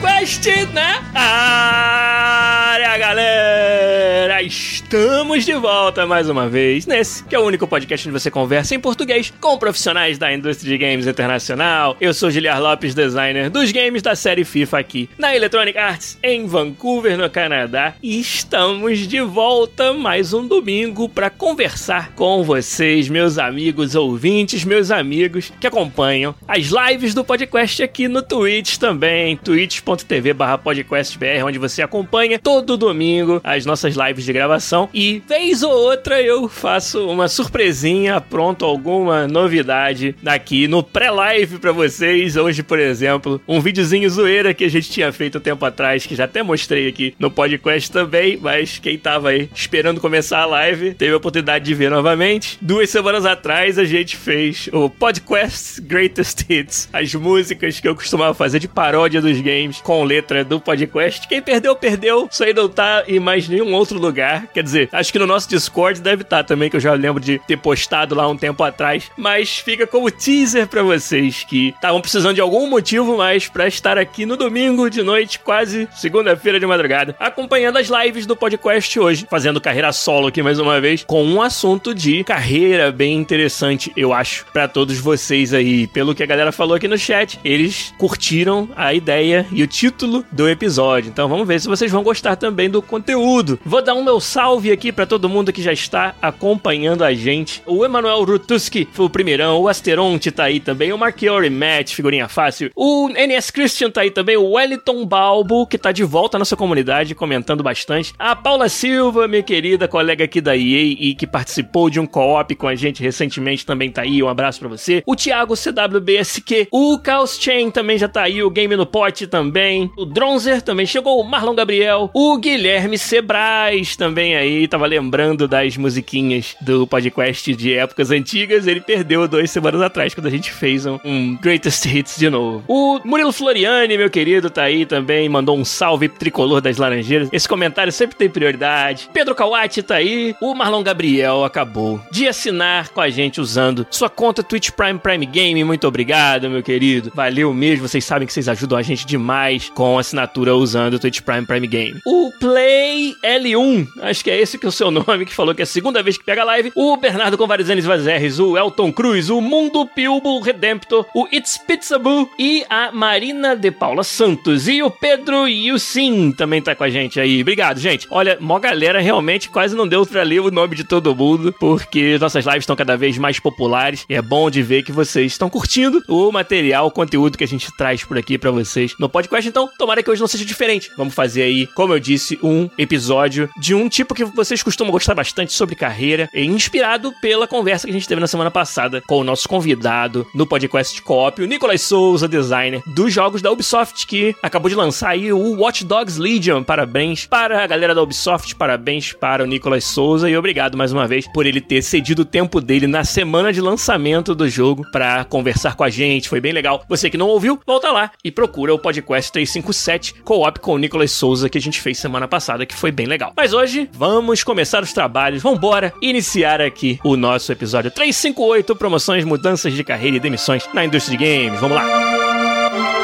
Podcast na área, galera! Estamos de volta mais uma vez nesse, que é o único podcast onde você conversa em português com profissionais da indústria de games internacional. Eu sou Giliar Lopes, designer dos games da série FIFA aqui na Electronic Arts em Vancouver, no Canadá, e estamos de volta mais um domingo para conversar com vocês, meus amigos ouvintes, meus amigos que acompanham as lives do podcast aqui no Twitch também, twitch.tv/podcastbr, onde você acompanha todo domingo as nossas lives de gravação e vez ou outra eu faço uma surpresinha, apronto alguma novidade aqui no pré-live para vocês. Hoje, por exemplo, um videozinho zoeira que a gente tinha feito um tempo atrás, que já até mostrei aqui no podcast também, mas quem tava aí esperando começar a live teve a oportunidade de ver novamente. Duas semanas atrás a gente fez o Podcast Greatest Hits, as músicas que eu costumava fazer de paródia dos games com letra do podcast. Quem perdeu, perdeu. Isso aí não tá em mais nenhum outro lugar. Quer dizer, acho que no nosso Discord deve estar tá também, que eu já lembro de ter postado lá um tempo atrás. Mas fica como teaser para vocês que estavam precisando de algum motivo mais para estar aqui no domingo de noite, quase segunda-feira de madrugada, acompanhando as lives do podcast hoje, fazendo carreira solo aqui mais uma vez, com um assunto de carreira bem interessante, eu acho, para todos vocês aí. Pelo que a galera falou aqui no chat, eles curtiram a ideia e o título do episódio. Então vamos ver se vocês vão gostar também do conteúdo. Vou dar um meu salve salve aqui para todo mundo que já está acompanhando a gente. O Emanuel Rutuski foi o primeirão, o Asteronte tá aí também, o Marchiori Matt, figurinha fácil. O NS Christian tá aí também, o Wellington Balbo, que tá de volta à nossa comunidade, comentando bastante. A Paula Silva, minha querida colega aqui da EA e que participou de um co-op com a gente recentemente, também tá aí, um abraço para você. O Thiago CWBSQ, o Chaos Chain também já tá aí, o Game no Pote também. O Dronzer também chegou, o Marlon Gabriel, o Guilherme Sebrais também aí tava lembrando das musiquinhas do podcast de épocas antigas, ele perdeu duas semanas atrás, quando a gente fez um, um Greatest Hits de novo. O Murilo Floriani, meu querido, tá aí também, mandou um salve tricolor das Laranjeiras. Esse comentário sempre tem prioridade. Pedro Kawati tá aí. O Marlon Gabriel acabou de assinar com a gente usando sua conta Twitch Prime Prime Game. Muito obrigado, meu querido. Valeu mesmo. Vocês sabem que vocês ajudam a gente demais com assinatura usando o Twitch Prime Prime Game. O Play L1, acho que é esse que é o seu nome, que falou que é a segunda vez que pega live, o Bernardo Convarizanes Vazerres, o Elton Cruz, o Mundo Pilbo Redemptor, o It's Pizza Boo e a Marina de Paula Santos. E o Pedro Yusin também tá com a gente aí. Obrigado, gente. Olha, mó galera realmente quase não deu pra ler o nome de todo mundo, porque nossas lives estão cada vez mais populares e é bom de ver que vocês estão curtindo o material, o conteúdo que a gente traz por aqui para vocês no podcast. Então, tomara que hoje não seja diferente. Vamos fazer aí, como eu disse, um episódio de um tipo que vocês costumam gostar bastante sobre carreira, inspirado pela conversa que a gente teve na semana passada com o nosso convidado no podcast Coop, o Nicolas Souza, designer dos jogos da Ubisoft, que acabou de lançar aí o Watch Dogs Legion. Parabéns para a galera da Ubisoft, parabéns para o Nicolas Souza e obrigado mais uma vez por ele ter cedido o tempo dele na semana de lançamento do jogo para conversar com a gente. Foi bem legal. Você que não ouviu, volta lá e procura o podcast 357 Co-op com o Nicolas Souza que a gente fez semana passada, que foi bem legal. Mas hoje, vamos começar os trabalhos. Vambora iniciar aqui o nosso episódio 358, promoções, mudanças de carreira e demissões na indústria de games. Vamos lá.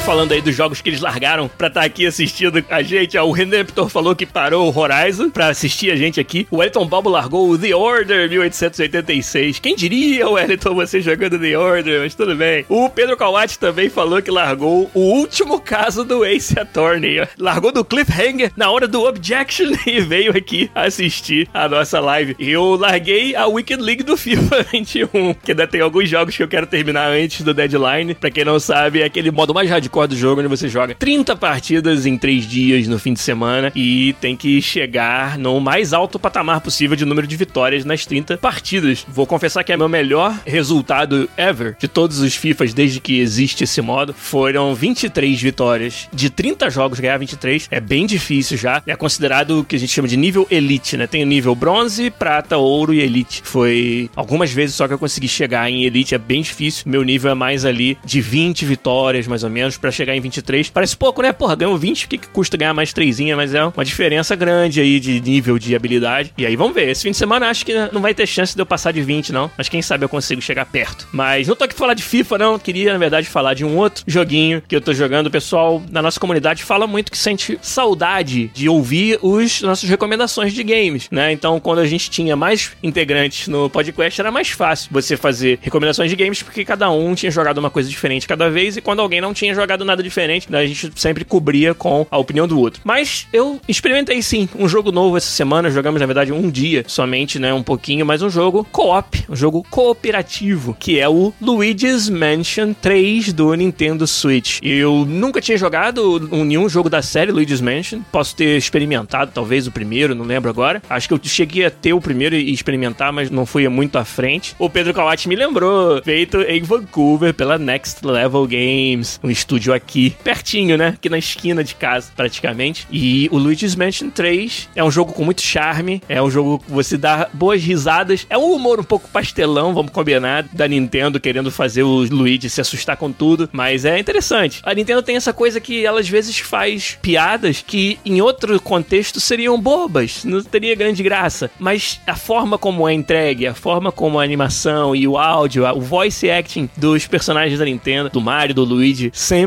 Falando aí dos jogos que eles largaram pra estar tá aqui assistindo a gente. O Redemptor falou que parou o Horizon pra assistir a gente aqui. O Wellington Balbo largou o The Order 1886. Quem diria, Wellington, você jogando The Order? Mas tudo bem. O Pedro Kawati também falou que largou o último caso do Ace Attorney. Largou do Cliffhanger na hora do Objection e veio aqui assistir a nossa live. Eu larguei a Wicked League do FIFA 21, que ainda tem alguns jogos que eu quero terminar antes do deadline. Pra quem não sabe, é aquele modo mais radical hardcore do jogo, onde você joga 30 partidas em 3 dias no fim de semana e tem que chegar no mais alto patamar possível de número de vitórias nas 30 partidas. Vou confessar que é meu melhor resultado ever de todos os FIFAs desde que existe esse modo. Foram 23 vitórias. De 30 jogos ganhar 23 é bem difícil já. É considerado o que a gente chama de nível elite, né? Tem o nível bronze, prata, ouro e elite. Foi algumas vezes só que eu consegui chegar em elite, é bem difícil. Meu nível é mais ali de 20 vitórias, mais ou menos, para chegar em 23. Parece pouco, né? Porra, ganhou 20, o que, que custa ganhar mais 3? Mas é uma diferença grande aí de nível de habilidade. E aí vamos ver. Esse fim de semana acho que não vai ter chance de eu passar de 20, não. Mas quem sabe eu consigo chegar perto. Mas não tô aqui pra falar de FIFA, não. Queria, na verdade, falar de um outro joguinho que eu tô jogando. O pessoal na nossa comunidade fala muito que sente saudade de ouvir os nossas recomendações de games, né? Então, quando a gente tinha mais integrantes no podcast, era mais fácil você fazer recomendações de games, porque cada um tinha jogado uma coisa diferente cada vez, e quando alguém não tinha jogado nada diferente, né, a gente sempre cobria com a opinião do outro. Mas eu experimentei sim um jogo novo essa semana, jogamos na verdade um dia somente, né, um pouquinho, mas um jogo co-op, um jogo cooperativo, que é o Luigi's Mansion 3 do Nintendo Switch. Eu nunca tinha jogado nenhum jogo da série Luigi's Mansion, posso ter experimentado talvez o primeiro, não lembro agora. Acho que eu cheguei a ter o primeiro e experimentar, mas não fui muito à frente. O Pedro Kawati me lembrou, feito em Vancouver pela Next Level Games, um aqui, pertinho, né? Aqui na esquina de casa, praticamente. E o Luigi's Mansion 3 é um jogo com muito charme, é um jogo que você dá boas risadas, é um humor um pouco pastelão, vamos combinar, da Nintendo querendo fazer o Luigi se assustar com tudo, mas é interessante. A Nintendo tem essa coisa que ela às vezes faz piadas que em outro contexto seriam bobas, não teria grande graça, mas a forma como é entregue, a forma como a animação e o áudio, o voice acting dos personagens da Nintendo, do Mario, do Luigi, sempre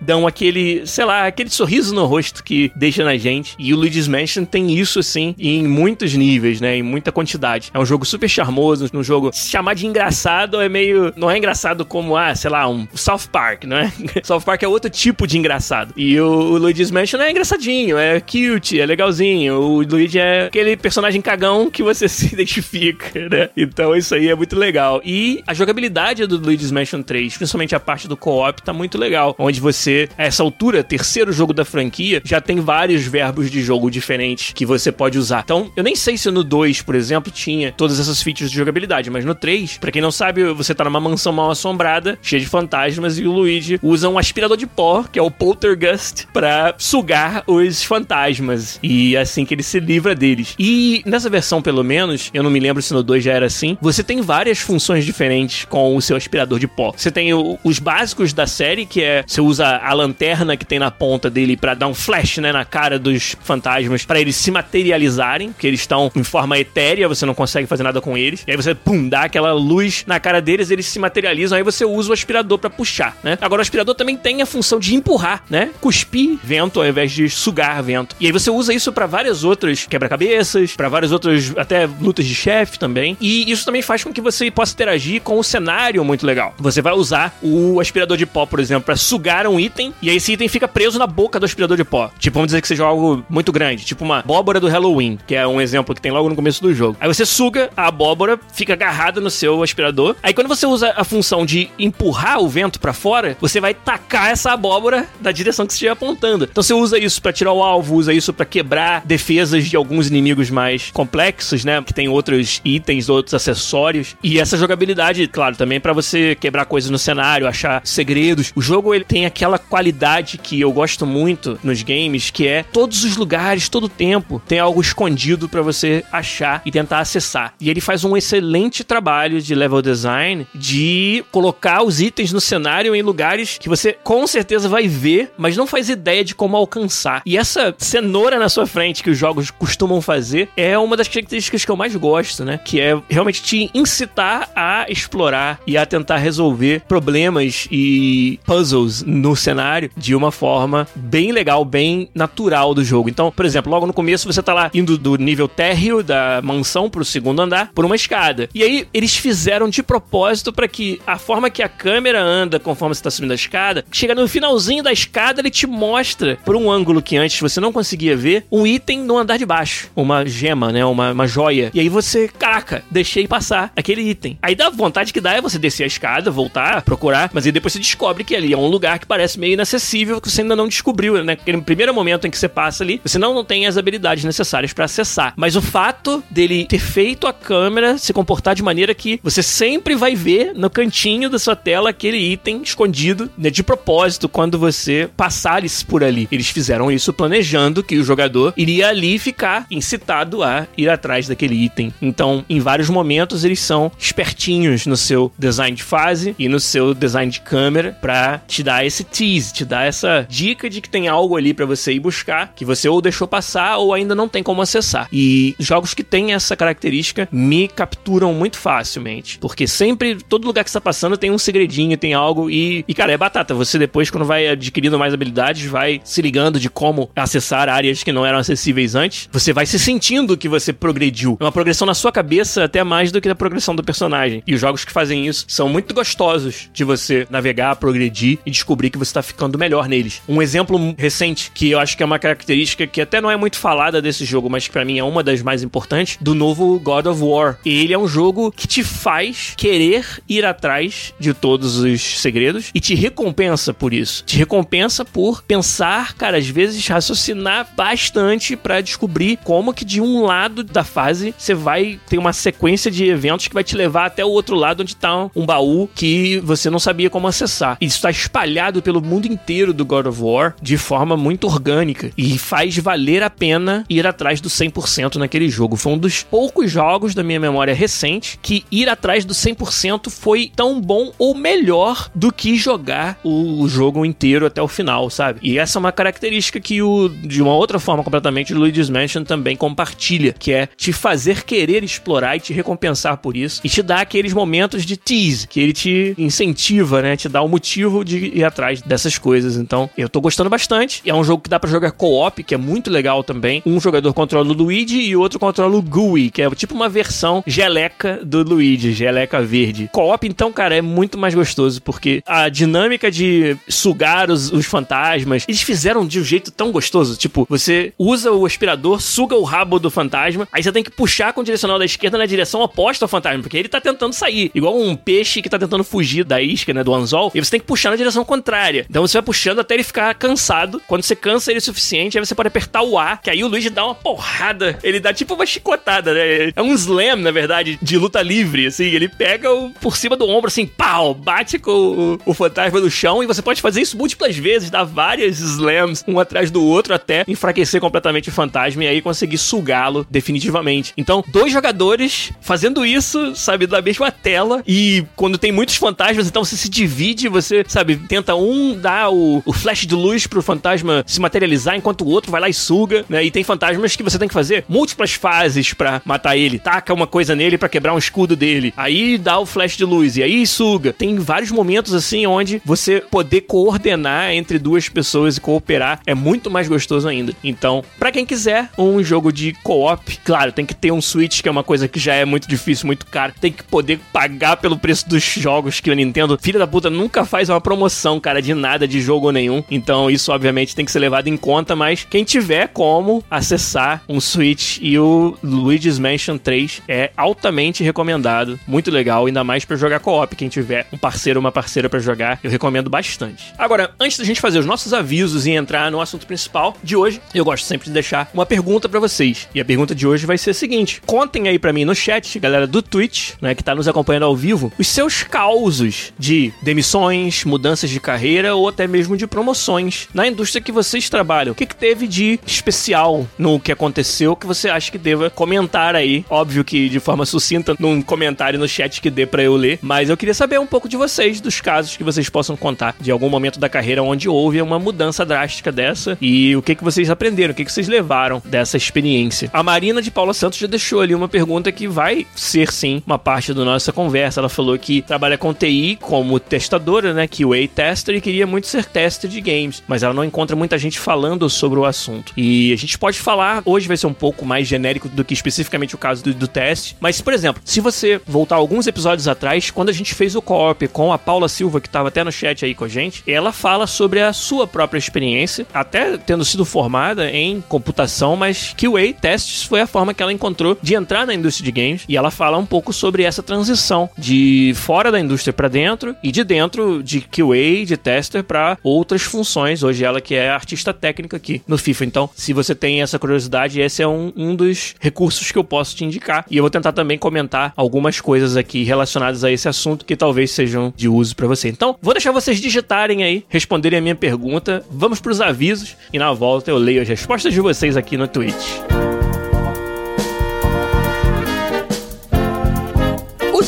dão aquele, sei lá, aquele sorriso no rosto que deixa na gente. E o Luigi's Mansion tem isso, assim, em muitos níveis, né? Em muita quantidade. É um jogo super charmoso, um jogo chamar de engraçado é meio. Não é engraçado como, ah, sei lá, um South Park, não é? South Park é outro tipo de engraçado. E o, o Luigi's Mansion é engraçadinho, é cute, é legalzinho. O Luigi é aquele personagem cagão que você se identifica, né? Então isso aí é muito legal. E a jogabilidade do Luigi's Mansion 3, principalmente a parte do co-op, tá muito legal. Onde você, a essa altura, terceiro jogo da franquia, já tem vários verbos de jogo diferentes que você pode usar. Então, eu nem sei se no 2, por exemplo, tinha todas essas features de jogabilidade, mas no 3, para quem não sabe, você tá numa mansão mal assombrada, cheia de fantasmas, e o Luigi usa um aspirador de pó, que é o Poltergust, para sugar os fantasmas. E é assim que ele se livra deles. E nessa versão, pelo menos, eu não me lembro se no 2 já era assim, você tem várias funções diferentes com o seu aspirador de pó. Você tem o, os básicos da série, que é você usa a lanterna que tem na ponta dele para dar um flash, né, na cara dos fantasmas, para eles se materializarem, que eles estão em forma etérea, você não consegue fazer nada com eles. E aí você, pum, dá aquela luz na cara deles, eles se materializam, aí você usa o aspirador para puxar, né? Agora o aspirador também tem a função de empurrar, né? Cuspir vento ao invés de sugar vento. E aí você usa isso para várias outras quebra-cabeças, para várias outras até lutas de chefe também. E isso também faz com que você possa interagir com o cenário muito legal. Você vai usar o aspirador de pó, por exemplo, para sugar um item e aí esse item fica preso na boca do aspirador de pó. Tipo, vamos dizer que seja algo muito grande, tipo uma abóbora do Halloween, que é um exemplo que tem logo no começo do jogo. Aí você suga a abóbora, fica agarrada no seu aspirador. Aí quando você usa a função de empurrar o vento para fora, você vai tacar essa abóbora da direção que você estiver apontando. Então você usa isso para tirar o alvo, usa isso para quebrar defesas de alguns inimigos mais complexos, né? Que tem outros itens, outros acessórios. E essa jogabilidade, claro, também para você quebrar coisas no cenário, achar segredos. O jogo ele tem aquela qualidade que eu gosto muito nos games, que é todos os lugares, todo tempo, tem algo escondido para você achar e tentar acessar. E ele faz um excelente trabalho de level design de colocar os itens no cenário em lugares que você com certeza vai ver, mas não faz ideia de como alcançar. E essa cenoura na sua frente que os jogos costumam fazer é uma das características que eu mais gosto, né? Que é realmente te incitar a explorar e a tentar resolver problemas e puzzles no cenário de uma forma bem legal, bem natural do jogo. Então, por exemplo, logo no começo você tá lá indo do nível térreo da mansão pro segundo andar por uma escada. E aí eles fizeram de propósito para que a forma que a câmera anda conforme você tá subindo a escada, chega no finalzinho da escada, ele te mostra por um ângulo que antes você não conseguia ver, um item no andar de baixo, uma gema, né, uma, uma joia. E aí você, caraca, deixei passar aquele item. Aí dá vontade que dá é você descer a escada, voltar, procurar, mas aí depois você descobre que ali é um lugar lugar que parece meio inacessível, que você ainda não descobriu, né? Naquele primeiro momento em que você passa ali, você não, não tem as habilidades necessárias para acessar. Mas o fato dele ter feito a câmera se comportar de maneira que você sempre vai ver no cantinho da sua tela aquele item escondido, né, de propósito, quando você passares por ali. Eles fizeram isso planejando que o jogador iria ali ficar incitado a ir atrás daquele item. Então, em vários momentos, eles são espertinhos no seu design de fase e no seu design de câmera para te dar esse tease, te dar essa dica de que tem algo ali para você ir buscar, que você ou deixou passar ou ainda não tem como acessar. E jogos que têm essa característica me capturam muito facilmente, porque sempre todo lugar que está passando tem um segredinho, tem algo e, e cara, é batata. Você depois quando vai adquirindo mais habilidades, vai se ligando de como acessar áreas que não eram acessíveis antes. Você vai se sentindo que você progrediu. É uma progressão na sua cabeça até mais do que a progressão do personagem. E os jogos que fazem isso são muito gostosos de você navegar, progredir e descobrir que você está ficando melhor neles. Um exemplo recente que eu acho que é uma característica que até não é muito falada desse jogo, mas que para mim é uma das mais importantes, do novo God of War. Ele é um jogo que te faz querer ir atrás de todos os segredos e te recompensa por isso. Te recompensa por pensar, cara, às vezes raciocinar bastante para descobrir como que de um lado da fase você vai ter uma sequência de eventos que vai te levar até o outro lado onde tá um baú que você não sabia como acessar. Isso está espalhado pelo mundo inteiro do God of War de forma muito orgânica e faz valer a pena ir atrás do 100% naquele jogo. Foi um dos poucos jogos da minha memória recente que ir atrás do 100% foi tão bom ou melhor do que jogar o jogo inteiro até o final, sabe? E essa é uma característica que o de uma outra forma completamente o Luigi's Mansion também compartilha, que é te fazer querer explorar e te recompensar por isso e te dar aqueles momentos de tease, que ele te incentiva, né, te dá o um motivo de ir atrás dessas coisas. Então, eu tô gostando bastante. É um jogo que dá para jogar co-op, que é muito legal também. Um jogador controla o Luigi e o outro controla o Gooey, que é tipo uma versão geleca do Luigi, geleca verde. Co-op, então, cara, é muito mais gostoso, porque a dinâmica de sugar os, os fantasmas, eles fizeram de um jeito tão gostoso. Tipo, você usa o aspirador, suga o rabo do fantasma, aí você tem que puxar com o direcional da esquerda na direção oposta ao fantasma, porque ele tá tentando sair. Igual um peixe que tá tentando fugir da isca, né, do anzol, e você tem que puxar na direção contrária. Então você vai puxando até ele ficar cansado. Quando você cansa ele o suficiente, aí você pode apertar o A, que aí o Luigi dá uma porrada. Ele dá tipo uma chicotada, né? É um slam, na verdade, de luta livre, assim. Ele pega o, por cima do ombro, assim, pau, bate com o, o fantasma no chão, e você pode fazer isso múltiplas vezes, dar várias slams, um atrás do outro, até enfraquecer completamente o fantasma e aí conseguir sugá-lo definitivamente. Então, dois jogadores fazendo isso, sabe, da mesma tela, e quando tem muitos fantasmas, então você se divide, você, sabe, tenta um dar o, o flash de luz pro fantasma se materializar, enquanto o outro vai lá e suga, né? E tem fantasmas que você tem que fazer múltiplas fases para matar ele. Taca uma coisa nele para quebrar um escudo dele. Aí dá o flash de luz e aí suga. Tem vários momentos assim onde você poder coordenar entre duas pessoas e cooperar é muito mais gostoso ainda. Então, para quem quiser um jogo de co-op, claro, tem que ter um Switch, que é uma coisa que já é muito difícil, muito caro. Tem que poder pagar pelo preço dos jogos que a Nintendo, filha da puta, nunca faz uma promoção, cara, de nada, de jogo nenhum. Então, isso obviamente tem que ser levado em conta, mas quem tiver como acessar um Switch e o Luigi's Mansion 3 é altamente recomendado. Muito legal, ainda mais para jogar co-op. Quem tiver um parceiro ou uma parceira para jogar, eu recomendo bastante. Agora, antes da gente fazer os nossos avisos e entrar no assunto principal de hoje, eu gosto sempre de deixar uma pergunta para vocês. E a pergunta de hoje vai ser a seguinte: contem aí para mim no chat, galera do Twitch, né, que tá nos acompanhando ao vivo, os seus causos de demissões, mudanças de carreira ou até mesmo de promoções na indústria que vocês trabalham. O que, que teve de especial no que aconteceu que você acha que deva comentar aí? Óbvio que de forma sucinta num comentário no chat que dê para eu ler, mas eu queria saber um pouco de vocês, dos casos que vocês possam contar de algum momento da carreira onde houve uma mudança drástica dessa e o que que vocês aprenderam, o que que vocês levaram dessa experiência. A Marina de Paula Santos já deixou ali uma pergunta que vai ser sim uma parte da nossa conversa. Ela falou que trabalha com TI como testadora, né, QA tester e queria muito ser tester de games, mas ela não encontra muita gente falando sobre o assunto. E a gente pode falar, hoje vai ser um pouco mais genérico do que especificamente o caso do, do teste, mas por exemplo, se você voltar alguns episódios atrás, quando a gente fez o co-op com a Paula Silva, que estava até no chat aí com a gente, ela fala sobre a sua própria experiência, até tendo sido formada em computação, mas QA testes foi a forma que ela encontrou de entrar na indústria de games, e ela fala um pouco sobre essa transição de fora da indústria para dentro e de dentro de QA de tester para outras funções. Hoje ela que é artista técnica aqui no FIFA. Então, se você tem essa curiosidade, esse é um, um dos recursos que eu posso te indicar. E eu vou tentar também comentar algumas coisas aqui relacionadas a esse assunto que talvez sejam de uso para você. Então, vou deixar vocês digitarem aí, responderem a minha pergunta. Vamos para os avisos e na volta eu leio as respostas de vocês aqui no Twitch.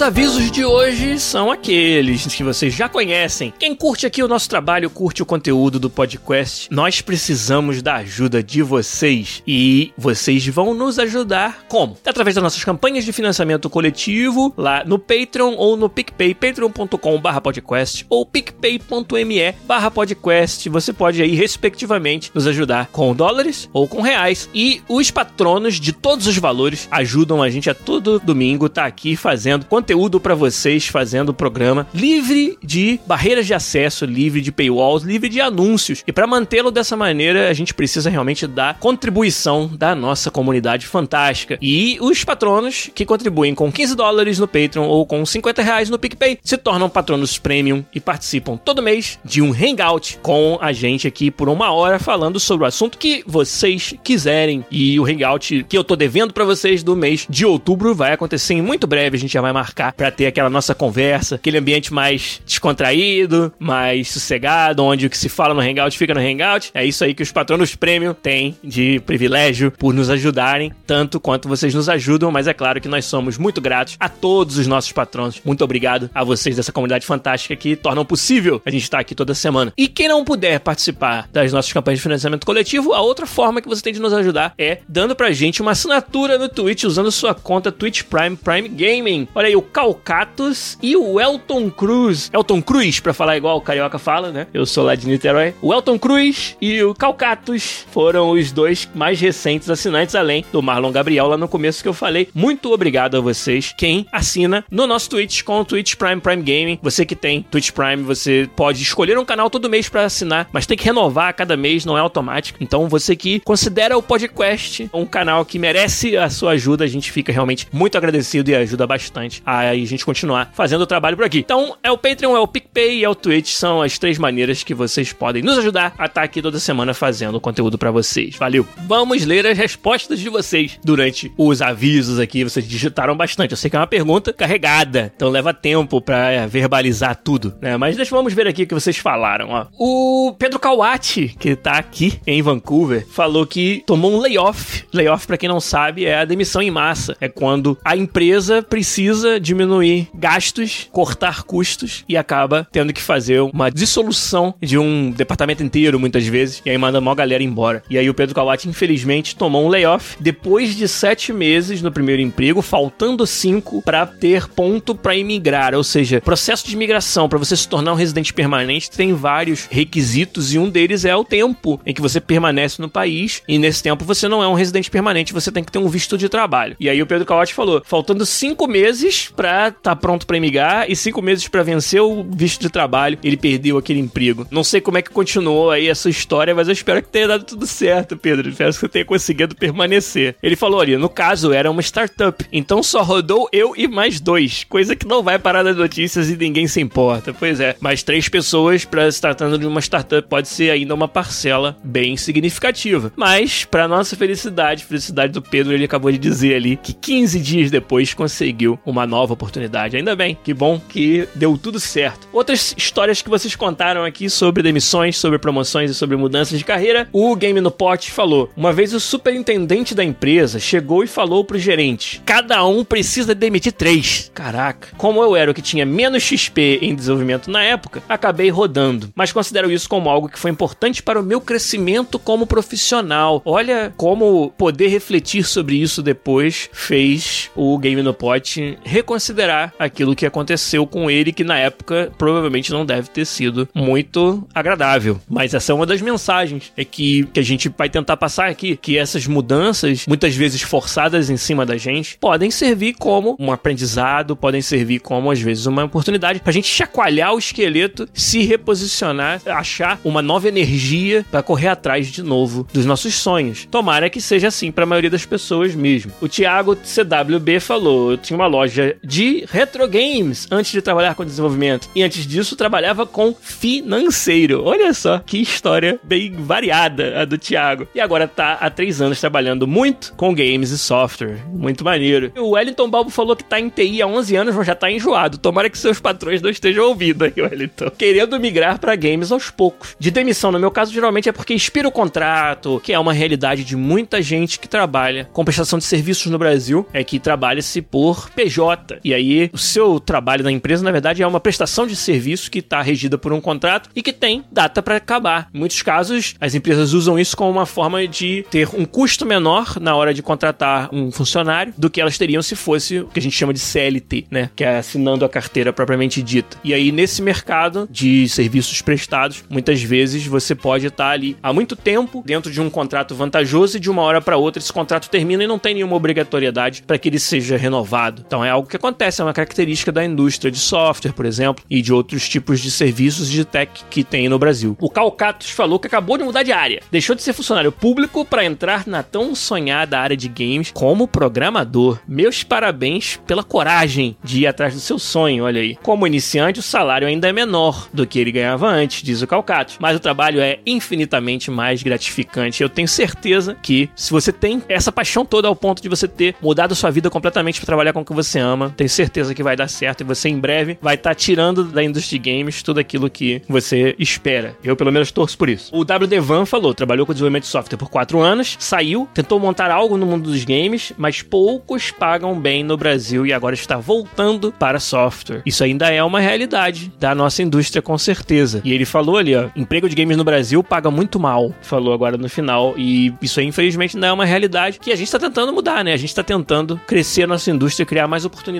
Os avisos de hoje são aqueles que vocês já conhecem. Quem curte aqui o nosso trabalho, curte o conteúdo do podcast, nós precisamos da ajuda de vocês. E vocês vão nos ajudar como? Através das nossas campanhas de financiamento coletivo, lá no Patreon ou no PicPay, patreon.com podcast ou picpay.me podcast. Você pode aí, respectivamente, nos ajudar com dólares ou com reais. E os patronos de todos os valores ajudam a gente a todo domingo estar tá aqui fazendo conteúdo para vocês fazendo o programa livre de barreiras de acesso, livre de paywalls, livre de anúncios. E para mantê-lo dessa maneira, a gente precisa realmente da contribuição da nossa comunidade fantástica. E os patronos que contribuem com 15 dólares no Patreon ou com 50 reais no PicPay se tornam patronos premium e participam todo mês de um hangout com a gente aqui por uma hora falando sobre o assunto que vocês quiserem. E o hangout que eu tô devendo para vocês do mês de outubro vai acontecer em muito breve. A gente já vai marcar marcar para ter aquela nossa conversa, aquele ambiente mais descontraído, mais sossegado, onde o que se fala no Hangout fica no Hangout. É isso aí que os patronos premium têm de privilégio por nos ajudarem, tanto quanto vocês nos ajudam, mas é claro que nós somos muito gratos a todos os nossos patronos. Muito obrigado a vocês dessa comunidade fantástica que tornam possível a gente estar aqui toda semana. E quem não puder participar das nossas campanhas de financiamento coletivo, a outra forma que você tem de nos ajudar é dando pra gente uma assinatura no Twitch usando sua conta Twitch Prime Prime Gaming. Olha aí, o Calcatus e o Elton Cruz. Elton Cruz, pra falar igual o Carioca fala, né? Eu sou lá de Niterói. O Elton Cruz e o Calcatus foram os dois mais recentes assinantes, além do Marlon Gabriel lá no começo que eu falei. Muito obrigado a vocês, quem assina no nosso Twitch com o Twitch Prime Prime Gaming. Você que tem Twitch Prime, você pode escolher um canal todo mês para assinar, mas tem que renovar a cada mês, não é automático. Então você que considera o podcast um canal que merece a sua ajuda, a gente fica realmente muito agradecido e ajuda bastante a a gente continuar fazendo o trabalho por aqui. Então, é o Patreon, é o PicPay e é o Twitch, são as três maneiras que vocês podem nos ajudar a estar aqui toda semana fazendo conteúdo para vocês. Valeu! Vamos ler as respostas de vocês durante os avisos aqui. Vocês digitaram bastante. Eu sei que é uma pergunta carregada, então leva tempo para verbalizar tudo, né? Mas deixa vamos ver aqui o que vocês falaram, ó. O Pedro Kawati, que tá aqui em Vancouver, falou que tomou um layoff. Layoff, para quem não sabe, é a demissão em massa. É quando a empresa precisa diminuir gastos, cortar custos e acaba tendo que fazer uma dissolução de um departamento inteiro, muitas vezes, e aí manda uma galera embora. E aí o Pedro Kawati, infelizmente, tomou um layoff depois de sete meses no primeiro emprego, faltando cinco para ter ponto para imigrar. Ou seja, processo de imigração, para você se tornar um residente permanente, tem vários requisitos e um deles é o tempo em que você permanece no país. E nesse tempo você não é um residente permanente, você tem que ter um visto de trabalho. E aí o Pedro Kawati falou: faltando cinco meses pra tá pronto para emigrar e cinco meses para vencer o visto de trabalho, ele perdeu aquele emprego. Não sei como é que continuou aí essa história, mas eu espero que tenha dado tudo certo, Pedro. Espero que você tenha conseguido permanecer. Ele falou ali, no caso era uma startup, então só rodou eu e mais dois, coisa que não vai parar nas notícias e ninguém se importa. Pois é, mais três pessoas para se tratando de uma startup pode ser ainda uma parcela bem significativa. Mas, para nossa felicidade, felicidade do Pedro, ele acabou de dizer ali que 15 dias depois conseguiu uma nova nova oportunidade. Ainda bem, que bom que deu tudo certo. Outras histórias que vocês contaram aqui sobre demissões, sobre promoções e sobre mudanças de carreira, o Game no Pot falou: uma vez o superintendente da empresa chegou e falou pro gerente: cada um precisa demitir três. Caraca, como eu era o que tinha menos XP em desenvolvimento na época, acabei rodando. Mas considero isso como algo que foi importante para o meu crescimento como profissional. Olha como poder refletir sobre isso depois fez o Game no Pot reconhecer considerar aquilo que aconteceu com ele, que na época provavelmente não deve ter sido muito agradável. Mas essa é uma das mensagens é que, que a gente vai tentar passar aqui, que essas mudanças, muitas vezes forçadas em cima da gente, podem servir como um aprendizado, podem servir como às vezes uma oportunidade pra gente chacoalhar o esqueleto, se reposicionar, achar uma nova energia para correr atrás de novo dos nossos sonhos. Tomara que seja assim para a maioria das pessoas mesmo. O Thiago CWB falou: eu tinha uma loja de retro games antes de trabalhar com desenvolvimento. E antes disso, trabalhava com financeiro. Olha só que história bem variada a do Thiago. E agora tá há três anos trabalhando muito com games e software. Muito maneiro. O Wellington Balbo falou que tá em TI há 11 anos, mas já tá enjoado. Tomara que seus patrões não estejam ouvindo aí, Wellington. Querendo migrar para games aos poucos. De demissão, no meu caso, geralmente é porque expira o contrato, que é uma realidade de muita gente que trabalha com prestação de serviços no Brasil, é que trabalha-se por PJ. E aí, o seu trabalho na empresa, na verdade, é uma prestação de serviço que está regida por um contrato e que tem data para acabar. Em muitos casos, as empresas usam isso como uma forma de ter um custo menor na hora de contratar um funcionário do que elas teriam se fosse o que a gente chama de CLT, né? Que é assinando a carteira propriamente dita. E aí, nesse mercado de serviços prestados, muitas vezes você pode estar ali há muito tempo dentro de um contrato vantajoso e de uma hora para outra esse contrato termina e não tem nenhuma obrigatoriedade para que ele seja renovado. Então é algo que acontece, é uma característica da indústria de software, por exemplo, e de outros tipos de serviços de tech que tem no Brasil. O Calcatos falou que acabou de mudar de área. Deixou de ser funcionário público para entrar na tão sonhada área de games como programador. Meus parabéns pela coragem de ir atrás do seu sonho, olha aí. Como iniciante, o salário ainda é menor do que ele ganhava antes, diz o Calcatos, mas o trabalho é infinitamente mais gratificante. Eu tenho certeza que se você tem essa paixão toda ao ponto de você ter mudado sua vida completamente para trabalhar com o que você ama, tenho certeza que vai dar certo e você em breve vai estar tá tirando da indústria de games tudo aquilo que você espera. Eu pelo menos torço por isso. O W. Devan falou, trabalhou com desenvolvimento de software por quatro anos, saiu, tentou montar algo no mundo dos games, mas poucos pagam bem no Brasil e agora está voltando para software. Isso ainda é uma realidade da nossa indústria com certeza. E ele falou ali, ó, emprego de games no Brasil paga muito mal, falou agora no final, e isso aí infelizmente não é uma realidade que a gente está tentando mudar, né? A gente está tentando crescer a nossa indústria, criar mais oportunidades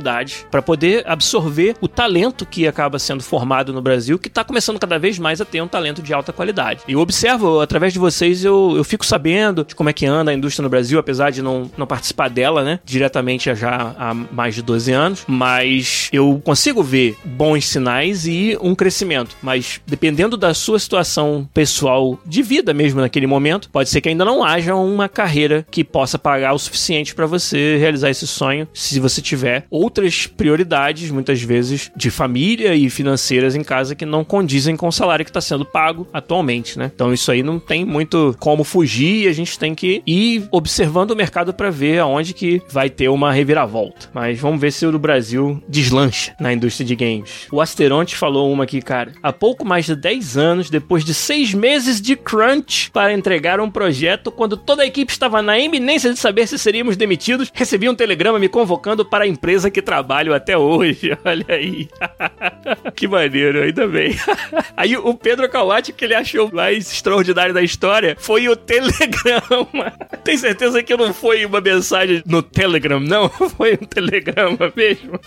para poder absorver o talento que acaba sendo formado no Brasil, que está começando cada vez mais a ter um talento de alta qualidade. Eu observo, através de vocês, eu, eu fico sabendo de como é que anda a indústria no Brasil, apesar de não, não participar dela, né? Diretamente já há mais de 12 anos, mas eu consigo ver bons sinais e um crescimento. Mas dependendo da sua situação pessoal de vida mesmo naquele momento, pode ser que ainda não haja uma carreira que possa pagar o suficiente para você realizar esse sonho, se você tiver outras prioridades, muitas vezes de família e financeiras em casa que não condizem com o salário que está sendo pago atualmente, né? Então isso aí não tem muito como fugir e a gente tem que ir observando o mercado para ver aonde que vai ter uma reviravolta. Mas vamos ver se o do Brasil deslancha na indústria de games. O Asteronte falou uma aqui, cara. Há pouco mais de 10 anos, depois de seis meses de crunch para entregar um projeto, quando toda a equipe estava na iminência de saber se seríamos demitidos, recebi um telegrama me convocando para a empresa que trabalho até hoje. Olha aí. que maneiro, ainda bem. aí o Pedro Kawati, que ele achou mais extraordinário da história, foi o telegrama. Tem certeza que não foi uma mensagem no Telegram, não? Foi um telegrama mesmo.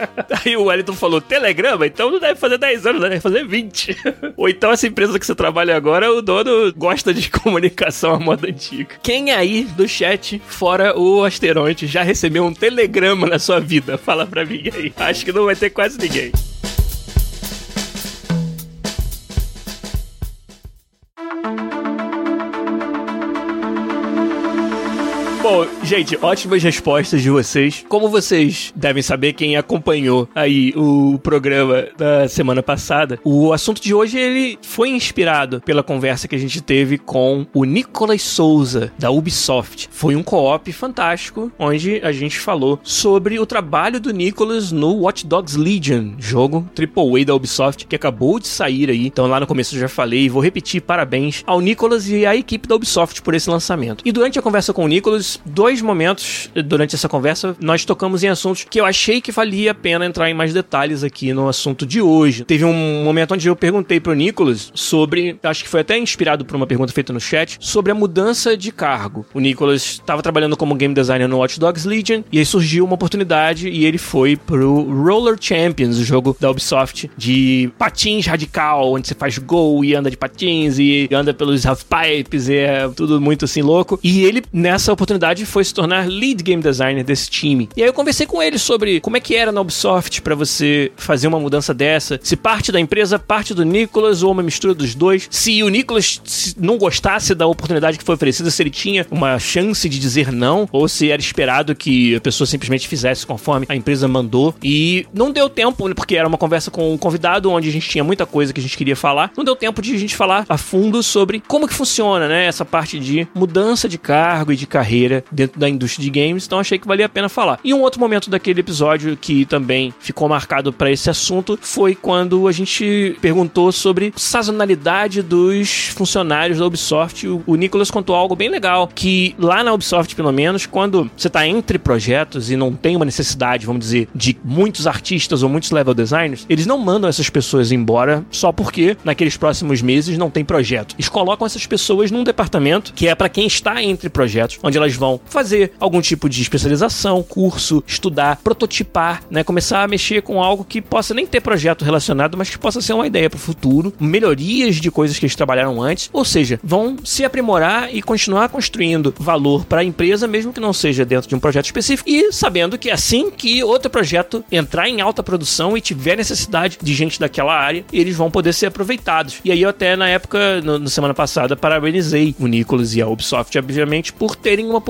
Aí o Wellington falou, telegrama? Então não deve fazer 10 anos, deve fazer 20. Ou então essa empresa que você trabalha agora, o dono gosta de comunicação à moda antiga. Quem aí do chat, fora o Asteroide, já recebeu um telegrama na sua vida? Fala pra mim aí. Acho que não vai ter quase ninguém. Bom, gente, ótimas respostas de vocês. Como vocês devem saber, quem acompanhou aí o programa da semana passada, o assunto de hoje ele foi inspirado pela conversa que a gente teve com o Nicolas Souza da Ubisoft. Foi um co-op fantástico onde a gente falou sobre o trabalho do Nicolas no Watch Dogs Legion, jogo AAA da Ubisoft que acabou de sair aí. Então lá no começo eu já falei, vou repetir parabéns ao Nicolas e à equipe da Ubisoft por esse lançamento. E durante a conversa com o Nicolas, dois momentos durante essa conversa, nós tocamos em assuntos que eu achei que valia a pena entrar em mais detalhes aqui no assunto de hoje. Teve um momento onde eu perguntei pro Nicolas sobre, acho que foi até inspirado por uma pergunta feita no chat, sobre a mudança de cargo. O Nicolas estava trabalhando como game designer no Watch Dogs Legion e aí surgiu uma oportunidade e ele foi pro Roller Champions, o jogo da Ubisoft de patins radical, onde você faz gol e anda de patins e anda pelos half pipes e é tudo muito assim louco. E ele nessa oportunidade foi se tornar lead game designer desse time. E aí eu conversei com ele sobre como é que era na Ubisoft para você fazer uma mudança dessa, se parte da empresa, parte do Nicholas ou uma mistura dos dois, se o Nicholas não gostasse da oportunidade que foi oferecida, se ele tinha uma chance de dizer não ou se era esperado que a pessoa simplesmente fizesse conforme a empresa mandou. E não deu tempo, porque era uma conversa com um convidado onde a gente tinha muita coisa que a gente queria falar. Não deu tempo de a gente falar a fundo sobre como que funciona, né, essa parte de mudança de cargo e de carreira dentro da indústria de games. Então achei que valia a pena falar. E um outro momento daquele episódio que também ficou marcado para esse assunto foi quando a gente perguntou sobre sazonalidade dos funcionários da Ubisoft. O, o Nicolas contou algo bem legal que lá na Ubisoft, pelo menos, quando você está entre projetos e não tem uma necessidade, vamos dizer, de muitos artistas ou muitos level designers, eles não mandam essas pessoas embora só porque naqueles próximos meses não tem projeto. Eles colocam essas pessoas num departamento que é para quem está entre projetos, onde elas vão fazer algum tipo de especialização, curso, estudar, prototipar, né, começar a mexer com algo que possa nem ter projeto relacionado, mas que possa ser uma ideia para o futuro, melhorias de coisas que eles trabalharam antes, ou seja, vão se aprimorar e continuar construindo valor para a empresa, mesmo que não seja dentro de um projeto específico, e sabendo que assim que outro projeto entrar em alta produção e tiver necessidade de gente daquela área, eles vão poder ser aproveitados. E aí eu até na época, no, no semana passada, parabenizei o Nicolas e a Ubisoft, obviamente, por terem uma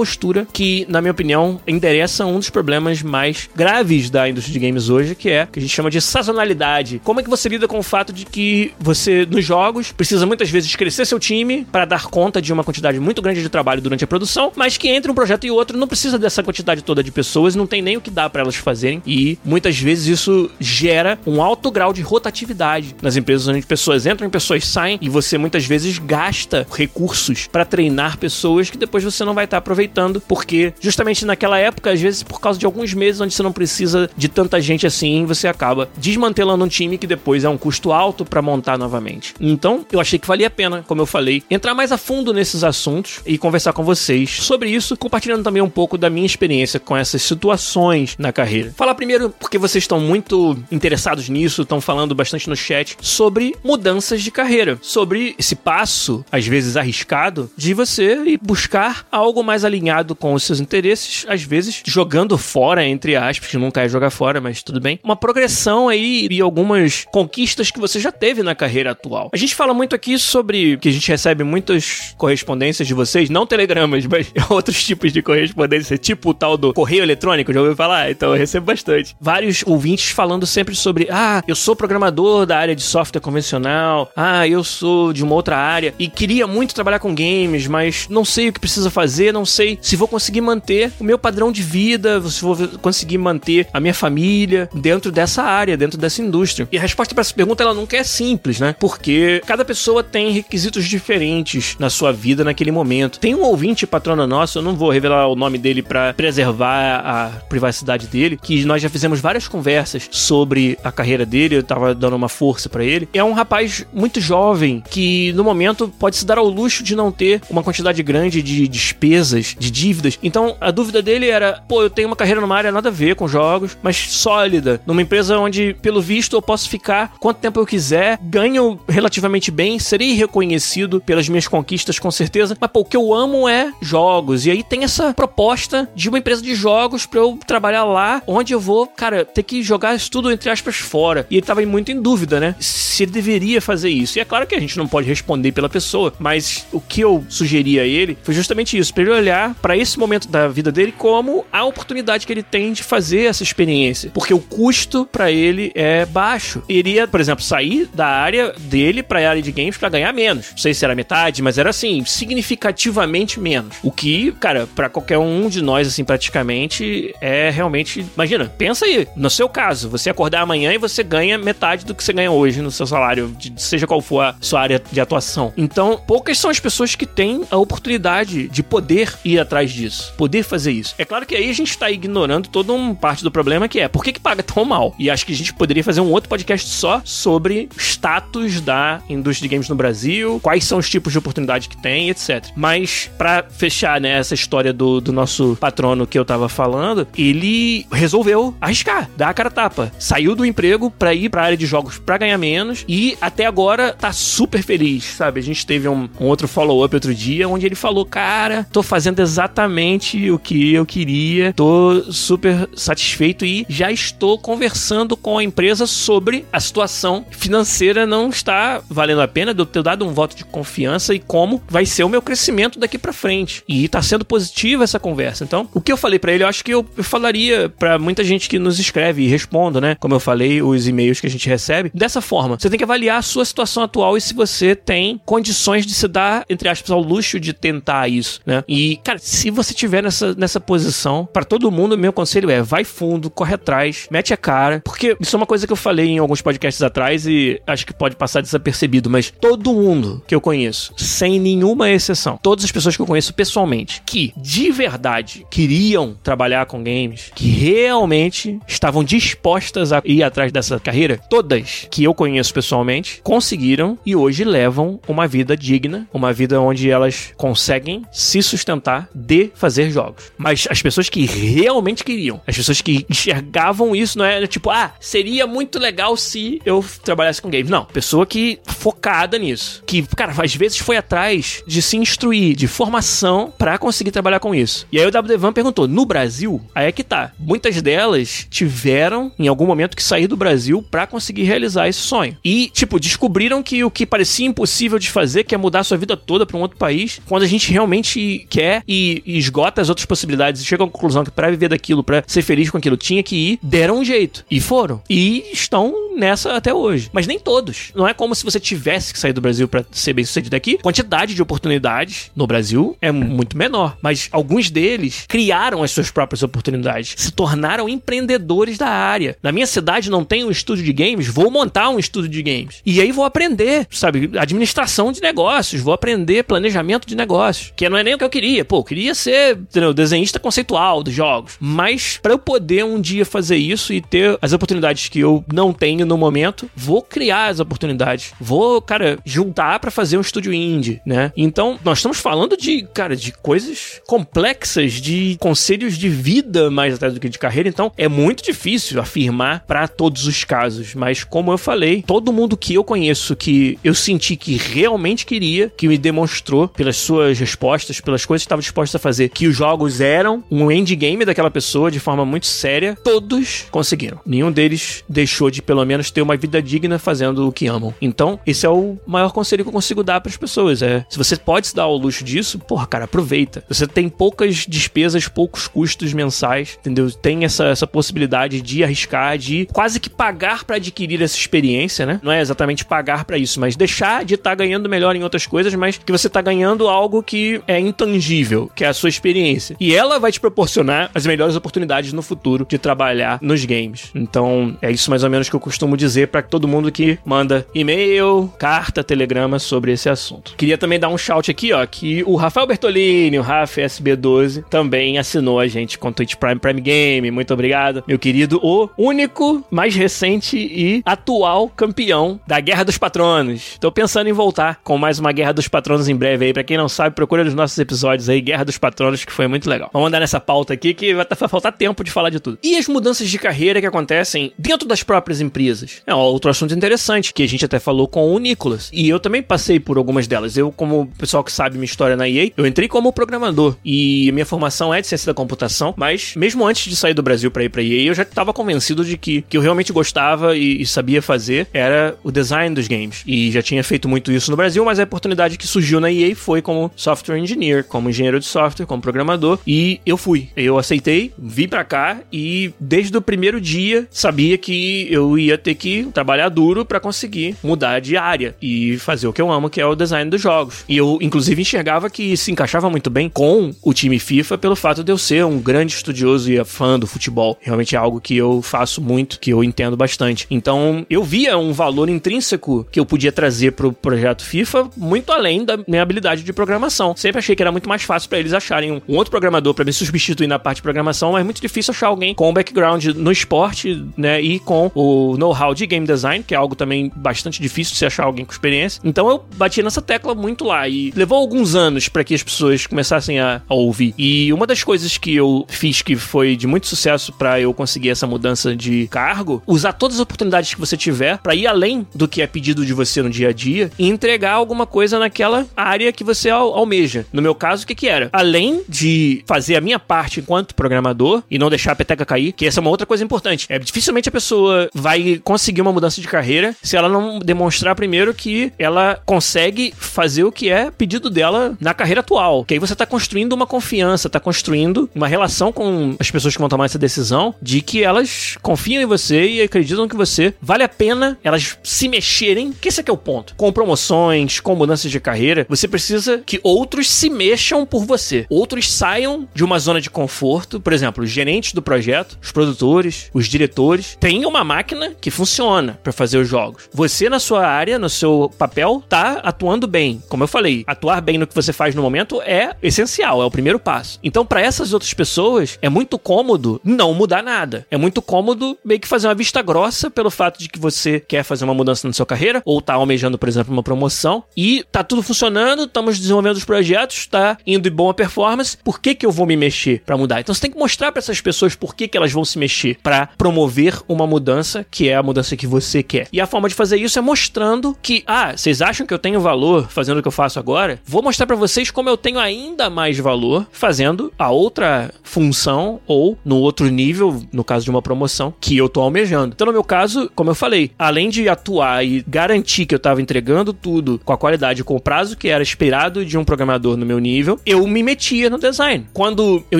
que, na minha opinião, endereça um dos problemas mais graves da indústria de games hoje, que é o que a gente chama de sazonalidade. Como é que você lida com o fato de que você, nos jogos, precisa muitas vezes crescer seu time para dar conta de uma quantidade muito grande de trabalho durante a produção, mas que entre um projeto e outro não precisa dessa quantidade toda de pessoas, não tem nem o que dar para elas fazerem e muitas vezes isso gera um alto grau de rotatividade nas empresas onde pessoas entram e pessoas saem e você muitas vezes gasta recursos para treinar pessoas que depois você não vai estar aproveitando porque justamente naquela época, às vezes por causa de alguns meses onde você não precisa de tanta gente assim, você acaba desmantelando um time que depois é um custo alto para montar novamente. Então, eu achei que valia a pena, como eu falei, entrar mais a fundo nesses assuntos e conversar com vocês sobre isso, compartilhando também um pouco da minha experiência com essas situações na carreira. Falar primeiro porque vocês estão muito interessados nisso, estão falando bastante no chat sobre mudanças de carreira, sobre esse passo, às vezes arriscado, de você ir buscar algo mais alinhado com os seus interesses, às vezes jogando fora, entre aspas, que nunca é jogar fora, mas tudo bem. Uma progressão aí e algumas conquistas que você já teve na carreira atual. A gente fala muito aqui sobre que a gente recebe muitas correspondências de vocês, não telegramas, mas outros tipos de correspondência, tipo o tal do correio eletrônico, já ouviu falar? Então eu recebo bastante. Vários ouvintes falando sempre sobre, ah, eu sou programador da área de software convencional, ah, eu sou de uma outra área e queria muito trabalhar com games, mas não sei o que precisa fazer, não sei se vou conseguir manter o meu padrão de vida, se vou conseguir manter a minha família dentro dessa área, dentro dessa indústria. E a resposta para essa pergunta ela nunca é simples, né? Porque cada pessoa tem requisitos diferentes na sua vida naquele momento. Tem um ouvinte patrona nosso, eu não vou revelar o nome dele para preservar a privacidade dele, que nós já fizemos várias conversas sobre a carreira dele, eu tava dando uma força para ele. É um rapaz muito jovem que no momento pode se dar ao luxo de não ter uma quantidade grande de despesas, de dívidas. Então a dúvida dele era: pô, eu tenho uma carreira numa área nada a ver com jogos, mas sólida, numa empresa onde, pelo visto, eu posso ficar quanto tempo eu quiser, ganho relativamente bem, serei reconhecido pelas minhas conquistas com certeza, mas pô, o que eu amo é jogos. E aí tem essa proposta de uma empresa de jogos para eu trabalhar lá, onde eu vou, cara, ter que jogar isso tudo entre aspas fora. E ele tava muito em dúvida, né? Se ele deveria fazer isso. E é claro que a gente não pode responder pela pessoa, mas o que eu sugeri a ele foi justamente isso, para ele olhar para esse momento da vida dele como a oportunidade que ele tem de fazer essa experiência, porque o custo para ele é baixo. Iria, por exemplo, sair da área dele para a área de games para ganhar menos. Não sei se era metade, mas era assim, significativamente menos. O que, cara, para qualquer um de nós assim praticamente é realmente, imagina, pensa aí, no seu caso, você acordar amanhã e você ganha metade do que você ganha hoje no seu salário, de, seja qual for a sua área de atuação. Então, poucas são as pessoas que têm a oportunidade de poder ir atrás disso, poder fazer isso. É claro que aí a gente está ignorando toda uma parte do problema que é por que, que paga tão mal? E acho que a gente poderia fazer um outro podcast só sobre status da indústria de games no Brasil, quais são os tipos de oportunidade que tem, etc. Mas para fechar né, essa história do, do nosso patrono que eu tava falando, ele resolveu arriscar, dar a cara tapa. Saiu do emprego para ir para a área de jogos para ganhar menos e até agora tá super feliz, sabe? A gente teve um, um outro follow-up outro dia onde ele falou: Cara, tô fazendo exatamente o que eu queria. Tô super satisfeito e já estou conversando com a empresa sobre a situação financeira não está valendo a pena de eu ter dado um voto de confiança e como vai ser o meu crescimento daqui para frente. E tá sendo positiva essa conversa. Então, o que eu falei para ele, eu acho que eu, falaria para muita gente que nos escreve e responda, né? Como eu falei, os e-mails que a gente recebe. Dessa forma, você tem que avaliar a sua situação atual e se você tem condições de se dar, entre aspas, ao luxo de tentar isso, né? E, cara, se você tiver nessa, nessa posição, para todo mundo, meu conselho é vai fundo, corre atrás, mete a cara, porque isso é uma coisa que eu falei em alguns podcasts atrás e acho que pode passar desapercebido, mas todo mundo que eu conheço, sem nenhuma exceção, todas as pessoas que eu conheço pessoalmente, que de verdade queriam trabalhar com games, que realmente estavam dispostas a ir atrás dessa carreira, todas que eu conheço pessoalmente, conseguiram e hoje levam uma vida digna, uma vida onde elas conseguem se sustentar de fazer jogos. Mas as pessoas que realmente queriam, as pessoas que enxergavam isso, não é tipo, ah, seria muito legal se eu trabalhasse com games. Não, pessoa que focada nisso, que, cara, às vezes foi atrás de se instruir, de formação para conseguir trabalhar com isso. E aí o WDVan perguntou: no Brasil? Aí é que tá. Muitas delas tiveram, em algum momento, que sair do Brasil para conseguir realizar esse sonho. E, tipo, descobriram que o que parecia impossível de fazer, que é mudar sua vida toda para um outro país, quando a gente realmente quer e, e esgota as outras possibilidades e chega à conclusão que para viver daquilo, para ser feliz com aquilo, tinha que ir, deram um jeito. E foram. E estão nessa até hoje. Mas nem todos. Não é como se você tivesse que sair do Brasil para ser bem sucedido aqui. Quantidade de oportunidades no Brasil é muito menor. Mas alguns deles criaram as suas próprias oportunidades. Se tornaram empreendedores da área. Na minha cidade não tem um estúdio de games, vou montar um estúdio de games. E aí vou aprender, sabe, administração de negócios, vou aprender planejamento de negócios. Que não é nem o que eu queria. Pô, eu queria ser entendeu, desenhista conceitual dos jogos. Mas para eu poder um dia fazer isso e ter as oportunidades que eu não tenho no momento, vou criar as oportunidades. Vou, cara, juntar para fazer um estúdio indie, né? Então, nós estamos falando de, cara, de coisas complexas, de conselhos de vida mais até do que de carreira. Então, é muito difícil afirmar para todos os casos. Mas, como eu falei, todo mundo que eu conheço que eu senti que realmente queria, que me demonstrou pelas suas respostas, pelas coisas que estava disposto a fazer, que os jogos eram um endgame daquela pessoa de forma muito séria, todos conseguiram. Nenhum deles deixou de, pelo menos, menos ter uma vida digna fazendo o que amam. Então, esse é o maior conselho que eu consigo dar para as pessoas. É, se você pode se dar ao luxo disso, porra, cara, aproveita. Você tem poucas despesas, poucos custos mensais, entendeu? Tem essa, essa possibilidade de arriscar, de quase que pagar para adquirir essa experiência, né? Não é exatamente pagar para isso, mas deixar de estar tá ganhando melhor em outras coisas, mas que você tá ganhando algo que é intangível, que é a sua experiência. E ela vai te proporcionar as melhores oportunidades no futuro de trabalhar nos games. Então, é isso mais ou menos que eu costumo dizer para todo mundo que manda e-mail, carta, telegrama sobre esse assunto. Queria também dar um shout aqui, ó, que o Rafael Bertolini, o Rafa SB12, também assinou a gente com o Twitch Prime Prime Game. Muito obrigado, meu querido. O único, mais recente e atual campeão da Guerra dos Patronos. Tô pensando em voltar com mais uma Guerra dos Patronos em breve aí. Pra quem não sabe, procura nos nossos episódios aí, Guerra dos Patronos, que foi muito legal. Vamos andar nessa pauta aqui que vai faltar tempo de falar de tudo. E as mudanças de carreira que acontecem dentro das próprias empresas? É outro assunto interessante que a gente até falou com o Nicolas. E eu também passei por algumas delas. Eu, como pessoal que sabe minha história na EA, eu entrei como programador. E minha formação é de ciência da computação, mas mesmo antes de sair do Brasil para ir pra EA, eu já estava convencido de que que eu realmente gostava e, e, sabia fazer era o design dos games. E já tinha feito muito isso no Brasil, mas a oportunidade que surgiu na EA foi como software engineer, como engenheiro de software, como programador. E eu fui. Eu aceitei, vi para cá e desde o primeiro dia sabia que eu ia ter que trabalhar duro para conseguir mudar de área e fazer o que eu amo, que é o design dos jogos. E eu, inclusive, enxergava que se encaixava muito bem com o time FIFA pelo fato de eu ser um grande estudioso e fã do futebol. Realmente é algo que eu faço muito, que eu entendo bastante. Então, eu via um valor intrínseco que eu podia trazer pro projeto FIFA muito além da minha habilidade de programação. Sempre achei que era muito mais fácil para eles acharem um, outro programador para me substituir na parte de programação, mas é muito difícil achar alguém com background no esporte, né, e com o know-how de game design, que é algo também bastante difícil de se achar alguém com experiência. Então eu bati nessa tecla muito lá e levou alguns anos para que as pessoas começassem a, a, ouvir. E uma das coisas que eu fiz que foi de muito sucesso para eu conseguir essa mudança de cargo, usar todas as oportunidades que você tiver para ir além do que é pedido de você no dia a dia e entregar alguma coisa naquela área que você al almeja. No meu caso, o que, que era? Era, além de fazer a minha parte enquanto programador e não deixar a peteca cair, que essa é uma outra coisa importante. É dificilmente a pessoa vai conseguir uma mudança de carreira se ela não demonstrar primeiro que ela consegue fazer o que é pedido dela na carreira atual. Que aí você tá construindo uma confiança, tá construindo uma relação com as pessoas que vão tomar essa decisão de que elas confiam em você e acreditam que você vale a pena elas se mexerem, que esse aqui é o ponto. Com promoções, com mudanças de carreira, você precisa que outros se mexam por você. Outros saiam de uma zona de conforto, por exemplo, os gerentes do projeto, os produtores, os diretores, tem uma máquina que funciona para fazer os jogos. Você na sua área, no seu papel, tá atuando bem. Como eu falei, atuar bem no que você faz no momento é essencial, é o primeiro passo. Então, para essas outras pessoas, é muito cômodo não mudar nada. É muito cômodo meio que fazer uma vista grossa pelo fato de que você quer fazer uma mudança na sua carreira ou tá almejando, por exemplo, uma promoção e tá tudo funcionando, estamos desenvolvendo os projetos, tá indo em boa performance. Por que que eu vou me mexer para mudar? Então, você tem que mostrar para essas pessoas por que que elas vão se mexer para promover uma mudança que é a mudança que você quer. E a forma de fazer isso é mostrando que, ah, vocês acham que eu tenho valor fazendo o que eu faço agora? Vou mostrar para vocês como eu tenho ainda mais valor fazendo a outra função ou no outro nível, no caso de uma promoção, que eu tô almejando. Então, no meu caso, como eu falei, além de atuar e garantir que eu tava entregando tudo com a qualidade, com o prazo que era esperado de um programador no meu nível, eu me metia no design. Quando eu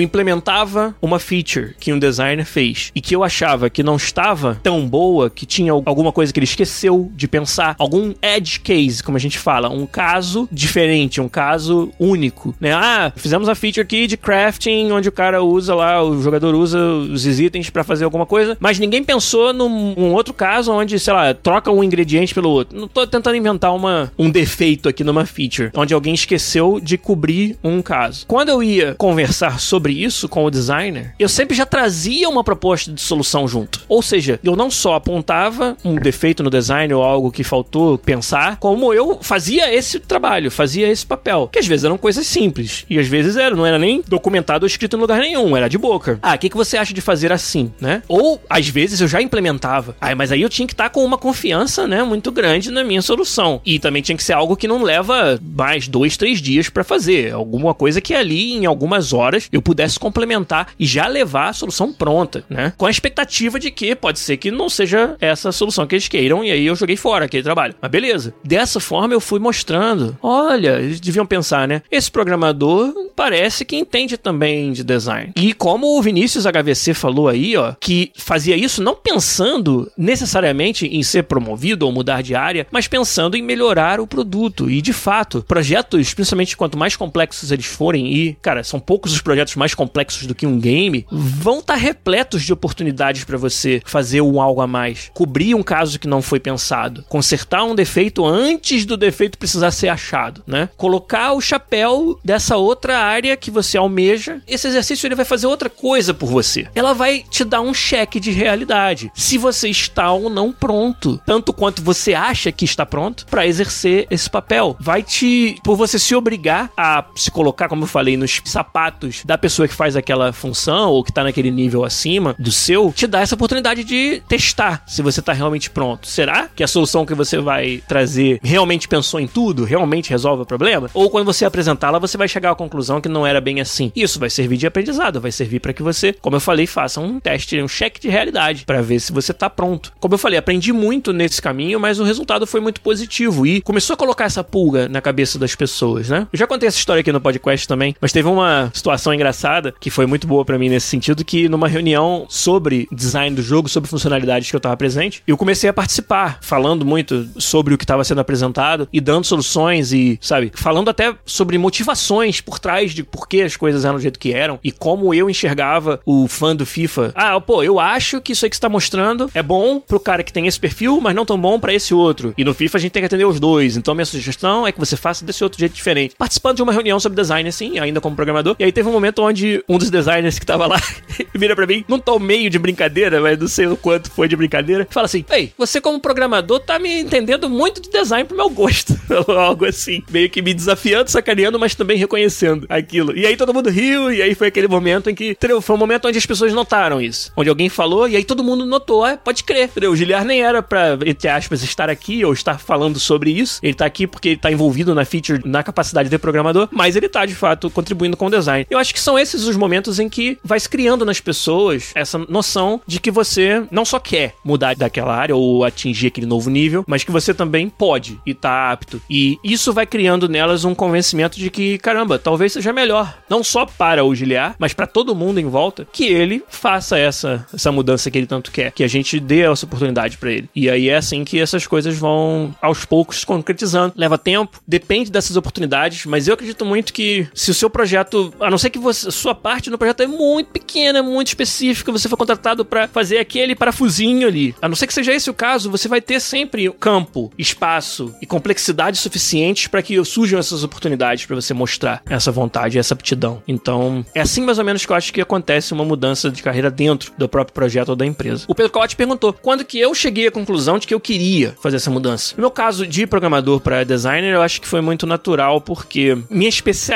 implementava uma feature que um designer fez e que eu achava que não estava tão boa, que tinha alguma coisa que ele esqueceu de pensar, algum edge case, como a gente fala, um caso diferente, um caso único, né? Ah, fizemos a feature aqui de crafting, onde o cara usa lá, o jogador usa os itens para fazer alguma coisa, mas ninguém pensou num um outro caso onde, sei lá, troca um ingrediente pelo outro. Não tô tentando inventar uma, um defeito aqui numa feature, onde alguém esqueceu de cobrir um caso. Quando eu ia conversar sobre isso com o designer, eu sempre já trazia uma proposta de solução junto. Ou seja, eu não só apontava um defeito no design ou algo que faltou pensar, como eu fazia esse trabalho, fazia esse papel. Que às vezes eram coisas simples. E às vezes era, não era nem documentado ou escrito em lugar nenhum, era de boca. Ah, o que, que você acha de fazer assim, né? Ou às vezes eu já implementava. Ah, mas aí eu tinha que estar com uma confiança, né, muito grande na minha solução. E também tinha que ser algo que não leva mais dois, três dias para fazer. Alguma coisa que ali, em algumas horas, eu pudesse complementar e já levar a solução pronta, né? Com a expectativa de que pode ser que não seja essa a solução que eles queiram e aí eu joguei fora aquele trabalho. Mas beleza. Dessa forma eu fui mostrando. Olha, eles deviam pensar, né? Esse programador parece que entende também de design. E como o Vinícius HVC falou aí, ó, que fazia isso não pensando necessariamente em ser promovido ou mudar de área, mas pensando em melhorar o produto. E de fato, projetos, principalmente quanto mais complexos eles forem, e, cara, são poucos os projetos mais complexos do que um game, vão estar tá repletos de oportunidades para você fazer um algo a mais, cobrir um caso que não foi pensado, consertar um defeito antes do defeito precisar ser achado, né? Colocar o chapéu dessa outra área que você almeja. Esse exercício ele vai fazer outra coisa por você. Ela vai te dar um cheque de realidade. Se você está ou não pronto, tanto quanto você acha que está pronto para exercer esse papel. Vai te por você se obrigar a se colocar, como eu falei, nos sapatos da pessoa que faz aquela função ou que tá naquele nível acima do seu, te dá essa oportunidade de testar se você tá realmente pronto. Será que a solução que você vai trazer realmente pensou em tudo? Realmente resolve o problema? Ou quando você apresentá-la, você vai chegar à conclusão que não era bem assim. Isso vai servir de aprendizado, vai servir para que você, como eu falei, faça um teste, um cheque de realidade para ver se você tá pronto. Como eu falei, aprendi muito nesse caminho, mas o resultado foi muito positivo e começou a colocar essa pulga na cabeça das pessoas, né? Eu já contei essa história aqui no podcast também, mas teve uma situação engraçada que foi muito boa para mim nesse sentido que numa reunião sobre design do jogo, sobre funcionalidades que eu tava presente, eu comecei a participar, falando muito sobre o que estava sendo apresentado e dando soluções e, sabe, falando até sobre motivações por trás de por que as coisas eram do jeito que eram e como eu enxergava o fã do FIFA. Ah, pô, eu acho que isso aí que está mostrando é bom pro cara que tem esse perfil, mas não tão bom para esse outro. E no FIFA a gente tem que atender os dois. Então minha sugestão é que você faça desse outro jeito diferente. Participando de uma reunião sobre design assim, ainda como programador. E aí teve um momento onde um dos designers que tava lá vira para mim, não tô meio de brincadeira, mas não sei o quanto foi de brincadeira, fala assim: "Ei, você como programador tá me entendendo muito de design pro meu gosto". Algo assim, meio que me desafiando, sacaneando, mas também reconhecendo. aquilo. E aí todo mundo riu, e aí foi aquele momento em que? Foi um momento onde as pessoas notaram isso. Onde alguém falou, e aí todo mundo notou, ah, pode crer, entendeu? O Giliar nem era pra, entre aspas, estar aqui ou estar falando sobre isso. Ele tá aqui porque ele tá envolvido na feature, na capacidade de programador, mas ele tá, de fato, contribuindo com o design. Eu acho que são esses os momentos em que vai se criando nas pessoas essa noção de que você não só quer mudar daquela área ou atingir aquele novo nível, mas que você também pode e tá apto. E isso vai criando nelas um convencimento de que, caramba, talvez seja melhor, não só para o Giliar, mas para todo mundo em volta, que ele faça essa, essa mudança que ele tanto quer, que a gente dê essa oportunidade para ele. E aí é assim que essas coisas vão aos poucos se concretizando. Leva tempo, depende dessas oportunidades, mas eu acredito muito que se o seu projeto, a não ser que você, sua parte no projeto é muito pequena, muito específica, você foi contratado para fazer aquele parafusinho ali. A não ser que seja esse o caso, você vai ter sempre campo, espaço e complexidade suficientes para que surjam essas oportunidades para você mostrar essa vontade, essa aptidão. Então, é assim mais ou menos que eu acho que acontece uma mudança de carreira dentro do próprio projeto ou da empresa. O Pedro Cote perguntou quando que eu cheguei à conclusão de que eu queria fazer essa mudança. No meu caso de programador para designer, eu acho que foi muito natural porque minha especialidade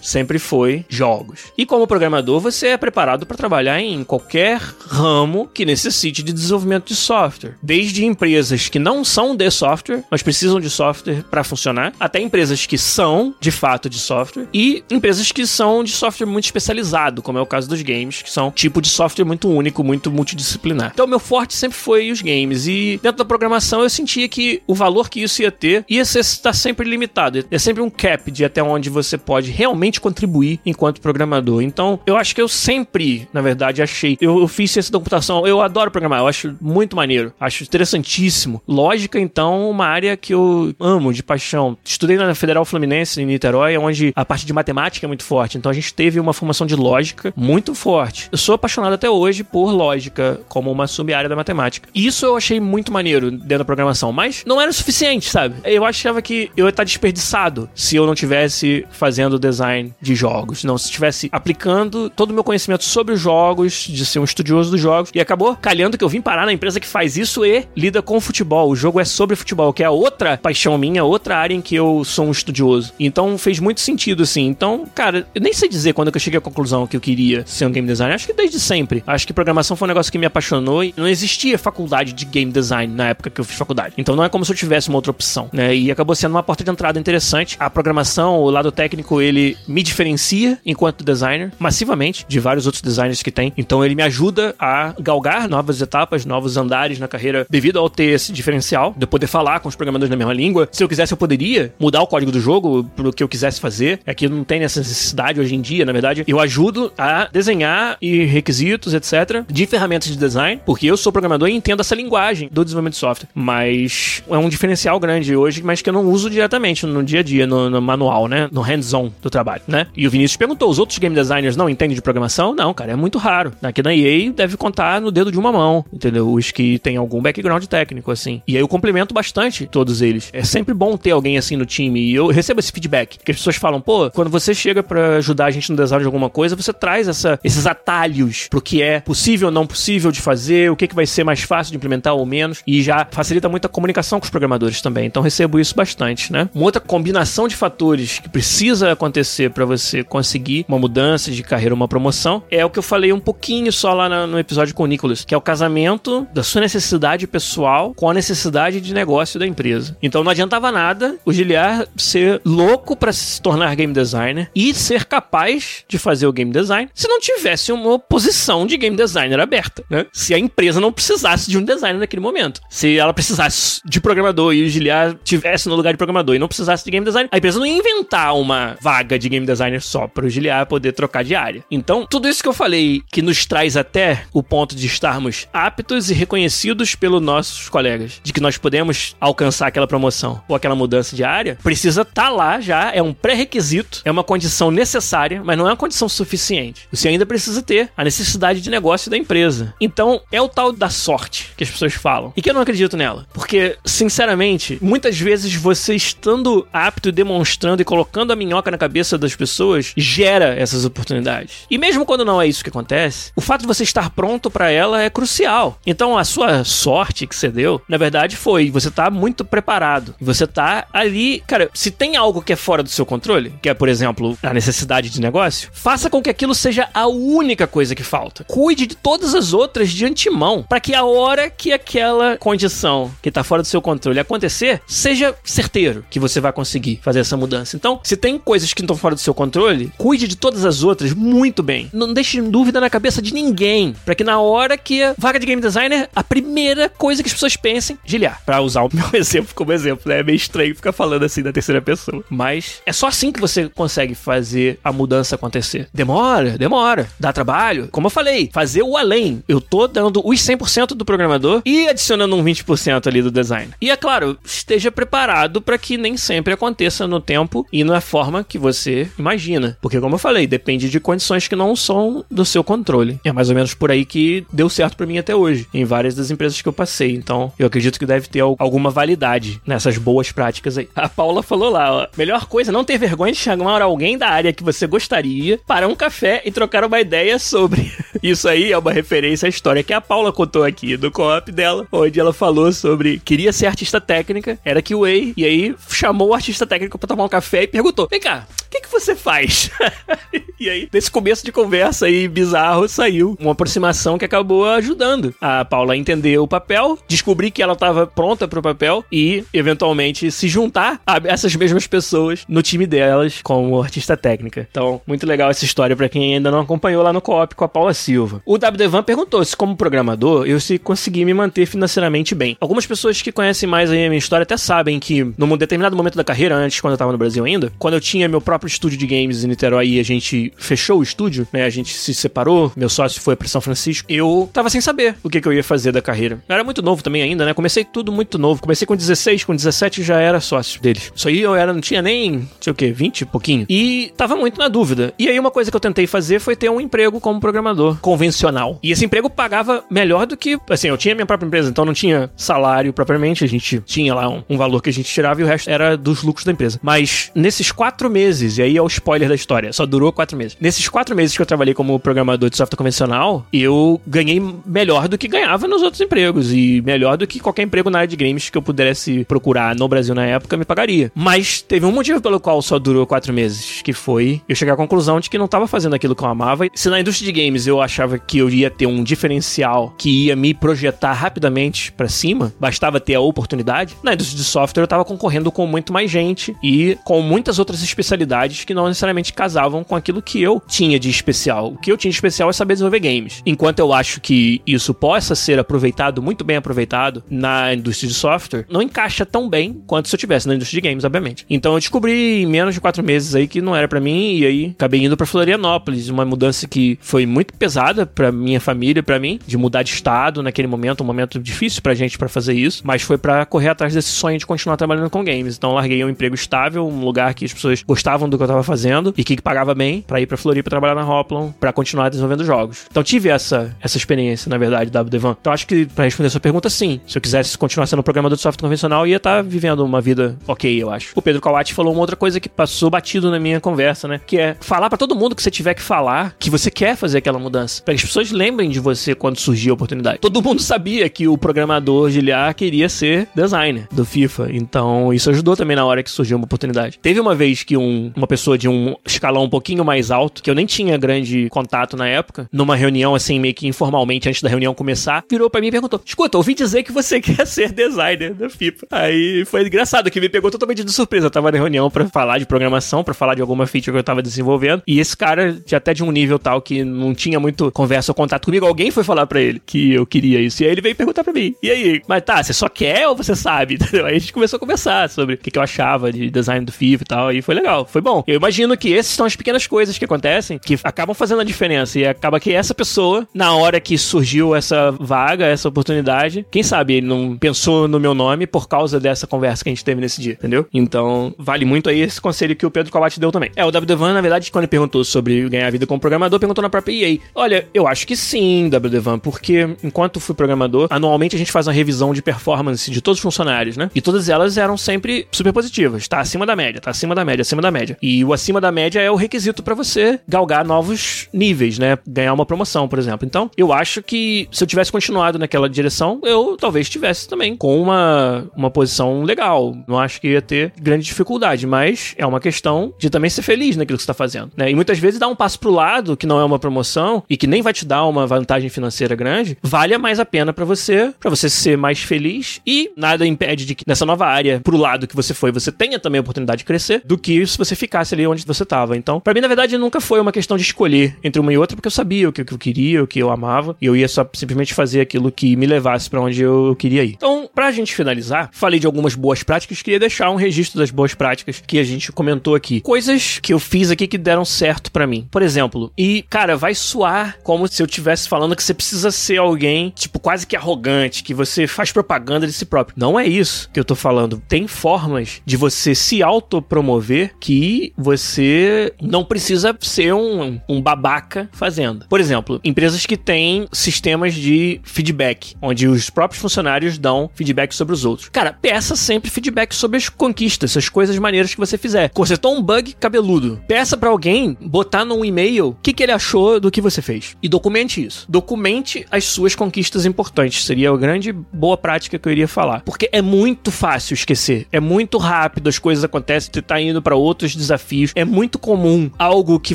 sempre foi jogos. E como programador, você é preparado para trabalhar em qualquer ramo que necessite de desenvolvimento de software, desde empresas que não são de software, mas precisam de software para funcionar, até empresas que são de fato de software e empresas que são de software muito especializado, como é o caso dos games, que são tipo de software muito único, muito multidisciplinar. Então, meu forte sempre foi os games e dentro da programação eu sentia que o valor que isso ia ter ia ser, estar sempre limitado. É sempre um cap de até onde você pode realmente contribuir enquanto programador. Então, eu acho que eu sempre, na verdade, achei. Eu, eu fiz ciência da computação, eu adoro programar, eu acho muito maneiro, acho interessantíssimo. Lógica, então, uma área que eu amo de paixão. Estudei na Federal Fluminense, em Niterói, onde a parte de matemática é muito forte. Então, a gente teve uma formação de lógica muito forte. Eu sou apaixonado até hoje por lógica, como uma sub-área da matemática. Isso eu achei muito maneiro dentro da programação, mas não era o suficiente, sabe? Eu achava que eu ia estar desperdiçado se eu não tivesse fazendo design de jogos, não se estivesse aplicando todo o meu conhecimento sobre os jogos, de ser um estudioso dos jogos, e acabou calhando que eu vim parar na empresa que faz isso e lida com futebol. O jogo é sobre futebol, que é outra paixão minha, outra área em que eu sou um estudioso. Então fez muito sentido, assim. Então, cara, eu nem sei dizer quando eu cheguei à conclusão que eu queria ser um game designer. Acho que desde sempre. Acho que programação foi um negócio que me apaixonou e não existia faculdade de game design na época que eu fiz faculdade. Então não é como se eu tivesse uma outra opção, né? E acabou sendo uma porta de entrada interessante. A programação, o lado técnico, ele me diferencia enquanto designer massivamente de vários outros designers que tem. Então ele me ajuda a galgar novas etapas, novos andares na carreira devido ao ter esse diferencial, de eu poder falar com os programadores na mesma língua. Se eu quisesse, eu poderia mudar o código do jogo pro que eu quisesse fazer. É que não tem essa necessidade hoje em dia, na verdade. Eu ajudo a desenhar e requisitos, etc., de ferramentas de design, porque eu sou programador e entendo essa linguagem do desenvolvimento de software. Mas é um diferencial grande hoje, mas que eu não uso diretamente no dia a dia, no, no manual, né? No hands-on do trabalho, né? E o Vinícius perguntou: os outros game designers não entendem de programação? Não, cara, é muito raro. Aqui na EA deve contar no dedo de uma mão, entendeu? Os que têm algum background técnico, assim. E aí eu complemento bastante todos eles. É sempre bom ter alguém assim no time. E eu recebo esse feedback. Que as pessoas falam, pô, quando você chega para ajudar a gente no design de alguma coisa, você traz essa, esses atalhos pro que é possível ou não possível de fazer, o que, que vai ser mais fácil de implementar ou menos. E já facilita muito a comunicação com os programadores também. Então recebo isso bastante, né? Uma outra combinação de fatores que precisa acontecer para você conseguir uma mudança de carreira, uma promoção, é o que eu falei um pouquinho só lá no episódio com o Nicholas, que é o casamento da sua necessidade pessoal com a necessidade de negócio da empresa. Então não adiantava nada o Giliar ser louco para se tornar game designer e ser capaz de fazer o game design se não tivesse uma posição de game designer aberta, né? Se a empresa não precisasse de um designer naquele momento. Se ela precisasse de programador e o Giliar tivesse no lugar de programador e não precisasse de game design, a empresa não ia inventar uma vaga de game designer só para o Giliar poder trocar de área. Então, tudo isso que eu falei que nos traz até o ponto de estarmos aptos e reconhecidos pelos nossos colegas, de que nós podemos alcançar aquela promoção ou aquela mudança de área, precisa estar tá lá já, é um pré-requisito, é uma condição necessária, mas não é uma condição suficiente. Você ainda precisa ter a necessidade de negócio da empresa. Então, é o tal da sorte que as pessoas falam. E que eu não acredito nela. Porque, sinceramente, muitas vezes você estando apto demonstrando e colocando a minhoca na cabeça das pessoas gera essas oportunidades. E mesmo quando não é isso que acontece, o fato de você estar pronto para ela é crucial. Então, a sua sorte que você deu, na verdade, foi você tá muito preparado. Você tá ali, cara, se tem algo que é fora do seu controle, que é por exemplo, a necessidade de negócio, faça com que aquilo seja a única coisa que falta. Cuide de todas as outras de antemão, para que a hora que aquela condição que tá fora do seu controle acontecer, seja certeiro que você vai conseguir fazer essa mudança. Então, se tem coisas que estão fora do seu controle, cuide de todas as outras muito bem. Não deixe dúvida na cabeça de ninguém, para que na hora que a vaga de game designer, a primeira coisa que as pessoas pensem, giliar. Para usar o meu exemplo como exemplo, né? É meio estranho ficar falando assim da terceira pessoa. Mas é só assim que você consegue fazer a mudança acontecer. Demora, demora, dá trabalho. Como eu falei, fazer o além. Eu tô dando os 100% do programador e adicionando um 20% ali do design. E é claro, esteja preparado para que nem sempre aconteça no tempo e na forma que você imagina. Porque, como eu falei, depende de condições que não são do seu controle. É mais ou menos por aí que deu certo para mim até hoje, em várias das empresas que eu passei. Então, eu acredito que deve ter alguma validade nessas boas práticas aí. A Paula falou lá, ó, melhor coisa não ter vergonha de chamar alguém da área que você gostaria para um café e trocar uma ideia sobre. Isso aí é uma referência à história que a Paula contou aqui do co-op dela, onde ela falou sobre queria ser artista técnica, era QA, e aí chamou o artista técnico para tomar um café e perguntou: vem cá, o que, que você faz? e aí, nesse começo de conversa aí bizarro, saiu uma aproximação que acabou ajudando a Paula a entender o papel, descobrir que ela estava pronta para o papel e, eventualmente, se juntar a essas mesmas pessoas no time delas como artista técnica. Então, muito legal essa história para quem ainda não acompanhou lá no co-op com a Paula Silva. O WDevan perguntou se, como programador, eu se consegui me manter financeiramente bem. Algumas pessoas que conhecem mais a minha história até sabem que, num determinado momento da carreira, antes, quando eu tava no Brasil ainda, quando eu tinha meu próprio estúdio de games em Niterói e a gente fechou o estúdio, né? A gente se separou, meu sócio foi para São Francisco, eu tava sem saber o que, que eu ia fazer da carreira. Eu era muito novo também ainda, né? Comecei tudo muito novo. Comecei com 16, com 17 já era sócio deles. Isso aí eu era, não tinha nem, sei o que, 20 e pouquinho. E tava muito na dúvida. E aí uma coisa que eu tentei fazer foi ter um emprego como programador convencional. E esse emprego pagava melhor do que, assim, eu tinha minha própria empresa, então não tinha salário propriamente, a gente tinha lá um, um valor que a gente tirava e o resto era dos lucros da empresa. Mas nesses quatro meses, e aí é o spoiler da história, só durou quatro meses. Nesses quatro meses que eu trabalhei como programador de software convencional, eu ganhei melhor do que ganhava nos outros empregos e melhor do que qualquer emprego na área de games que eu pudesse procurar no Brasil na época me pagaria. Mas teve um motivo pelo qual só durou quatro meses, que foi eu chegar à conclusão de que não estava fazendo aquilo que eu amava. Se na indústria de games eu achava que eu ia ter um diferencial que ia me projetar rapidamente para cima, bastava ter a oportunidade, na indústria de software eu estava concorrendo com muito mais gente e com muitas outras especialidades que não necessariamente casavam com aquilo que eu tinha de especial. O que eu tinha de especial é saber desenvolver games. Enquanto eu acho que isso possa ser aproveitado, muito bem aproveitado, na indústria de software, não encaixa tão bem quanto se eu tivesse na indústria de games, obviamente. Então eu descobri em menos de quatro meses aí que não era para mim e aí acabei indo para Florianópolis, uma mudança que foi muito pesada para minha família, para mim, de mudar de estado naquele momento, um momento difícil pra gente para fazer isso, mas foi para correr atrás desse sonho de continuar trabalhando com games. Então larguei um emprego estável, um lugar que as pessoas gostavam do que eu tava fazendo e que pagava bem para ir para Floripa trabalhar na Hoplon para continuar desenvolvendo jogos. Então tive essa essa experiência, na verdade, da Devan. Então acho que para responder a sua pergunta, sim. Se eu quisesse continuar sendo programador de software convencional, ia estar tá vivendo uma vida ok, eu acho. O Pedro Kawati falou uma outra coisa que passou batido na minha conversa, né? Que é falar para todo mundo que você tiver que falar que você quer fazer aquela mudança. Para que as pessoas lembrem de você quando surgir a oportunidade. Todo mundo sabia que o programador Giliar queria ser designer do FIFA. Então isso ajudou também na hora que surgiu uma oportunidade. Teve uma vez que um, uma pessoa de um escalão um pouquinho mais alto, que eu nem tinha grande contato na época, numa reunião assim, meio que informalmente, antes da reunião começar, virou para mim e perguntou: Escuta, ouvi dizer que você quer ser designer da FIFA. Aí foi engraçado que me pegou totalmente de surpresa. Eu tava na reunião para falar de programação, para falar de alguma feature que eu tava desenvolvendo, e esse cara, de até de um nível tal que não tinha muito conversa ou contato comigo, alguém foi falar para ele que eu queria isso. E aí ele veio perguntar para mim: E aí, mas tá, você só quer ou você sabe? Aí a gente começou a conversar sobre o que, que eu achava de design do FIFA e tal, e foi legal, foi bom. Eu imagino que essas são as pequenas coisas que acontecem que acabam fazendo a diferença. E acaba que essa pessoa, na hora que surgiu essa vaga, essa oportunidade, quem sabe ele não pensou no meu nome por causa dessa conversa que a gente teve nesse dia, entendeu? Então, vale muito aí esse conselho que o Pedro Kovac deu também. É, o WDVan, na verdade, quando ele perguntou sobre ganhar vida como programador, perguntou na própria EA. Olha, eu acho que sim, WDVan, porque enquanto fui programador, anualmente a gente faz uma revisão de performance de todos os funcionários, né? E todas elas eram sempre super positivas. Tá acima da média, tá acima da média, acima da média. E o acima da média é o requisito para você galgar novos níveis, né? Ganhar uma promoção, por exemplo. Então, eu acho que se eu tivesse continuado naquela direção, eu talvez tivesse também com uma, uma posição legal. Não acho que ia ter grande dificuldade, mas é uma questão de também ser feliz naquilo que você está fazendo, né? E muitas vezes dar um passo pro lado, que não é uma promoção e que nem vai te dar uma vantagem financeira grande, vale mais a pena para você, para você ser mais feliz e nada impede de que nessa nova área, pro lado que você foi, você tenha também a oportunidade de crescer, do que se você ficasse ali onde você estava. Então, para mim, na verdade, nunca foi uma questão de escolher entre uma e outra, porque eu sabia o que eu queria, o que eu amava, e eu ia só simplesmente fazer aquilo que me levasse para onde eu queria ir. Então, pra gente finalizar, falei de algumas boas práticas, queria deixar um registro das boas práticas que a gente comentou aqui. Coisas que eu fiz aqui que deram certo para mim. Por exemplo, e, cara, vai soar como se eu estivesse falando que você precisa ser alguém, tipo, quase que arrogante, que você faz propaganda de si próprio. Não é isso que eu tô falando. Tem formas de você se autopromover que você não precisa ser um, um babaca fazendo. Por exemplo, empresas que têm sistemas de feedback, onde os próprios funcionários dão feedback sobre os outros. Cara, peça sempre feedback sobre as conquistas, as coisas maneiras que você fizer. Consertou um bug cabeludo. Peça para alguém botar num e-mail o que, que ele achou do que você fez. E documente isso. Documente as suas conquistas importantes. Seria a grande boa prática que eu iria falar. Porque é muito fácil esquecer. É muito rápido, as coisas acontecem, você tá indo para outros desafios. É muito comum algo que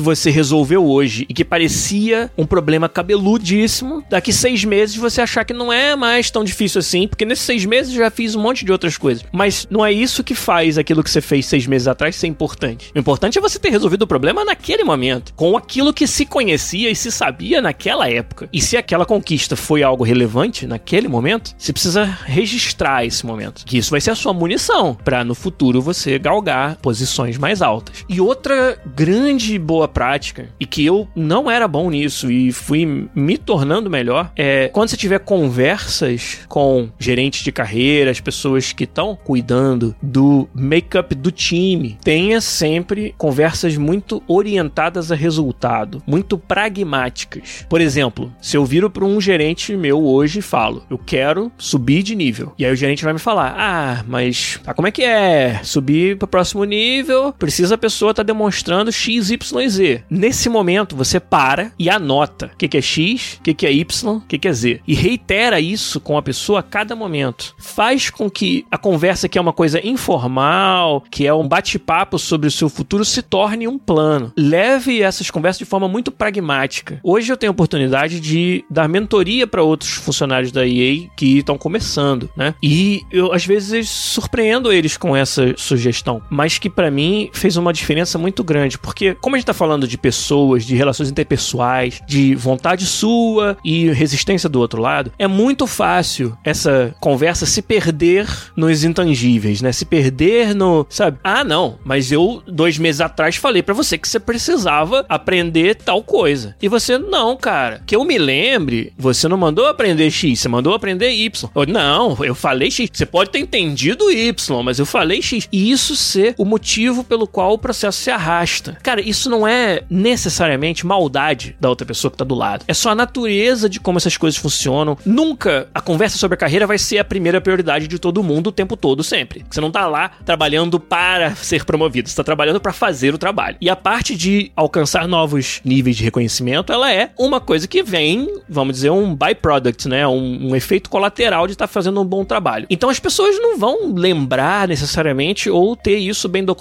você resolveu hoje e que parecia um problema cabeludíssimo. Daqui seis meses você achar que não é mais tão difícil assim, porque nesses seis meses já fiz um monte de outras coisas. Mas não é isso que faz aquilo que você fez seis meses atrás ser importante. O importante é você ter resolvido o problema naquele momento, com aquilo que se conhecia e se sabia naquela época. E se aquela conquista foi algo relevante naquele momento, você precisa registrar esse momento. Que isso vai ser a sua munição para no futuro você galgar posições mais altas. E outra grande boa prática, e que eu não era bom nisso e fui me tornando melhor, é quando você tiver conversas com gerentes de carreira, as pessoas que estão cuidando do make-up do time, tenha sempre conversas muito orientadas a resultado, muito pragmáticas. Por exemplo, se eu viro para um gerente meu hoje e falo, eu quero subir de nível. E aí o gerente vai me falar: "Ah, mas tá, como é que é? Subir para o próximo nível, precisa a pessoa estar tá demonstrando x, y, z". Nesse momento você para e anota o que, que é x, o que, que é y, o que, que é z e reitera isso com a pessoa a cada momento. Faz com que a conversa que é uma coisa informal, que é um bate-papo sobre o seu futuro se torne um plano. Leve essas conversas de forma muito pragmática. Hoje eu tenho a oportunidade de dar mentoria para outros funcionários da EA que estão começando, né? E eu às vezes surpreendo eles com essa sugestão, mas que para mim fez uma diferença muito grande, porque como a gente tá falando de pessoas, de relações interpessoais, de vontade sua e resistência do outro lado, é muito fácil essa conversa se perder nos intangíveis, né? Se perder no, sabe? Ah, não, mas eu dois meses atrás falei para você que você precisava aprender tal coisa. E você, não, cara. Que eu me lembre, você não mandou aprender X, você mandou aprender Y. Eu, não, eu falei X. Você pode ter entendido Y, mas eu falei X. E isso ser o motivo pelo qual o processo se arrasta. Cara, isso não é necessariamente maldade da outra pessoa que tá do lado. É só a natureza de como essas coisas funcionam. Nunca a conversa sobre a carreira vai ser a primeira prioridade de todo mundo o tempo todo, sempre. Você não tá lá trabalhando para ser promovido, você tá trabalhando para fazer o trabalho. E a parte de alcançar novos níveis de reconhecimento, ela é uma coisa que vem, vamos dizer, um byproduct, né? Um, um efeito colateral de estar tá fazendo um bom trabalho. Então as pessoas não vão lembrar necessariamente ou ter isso bem documentado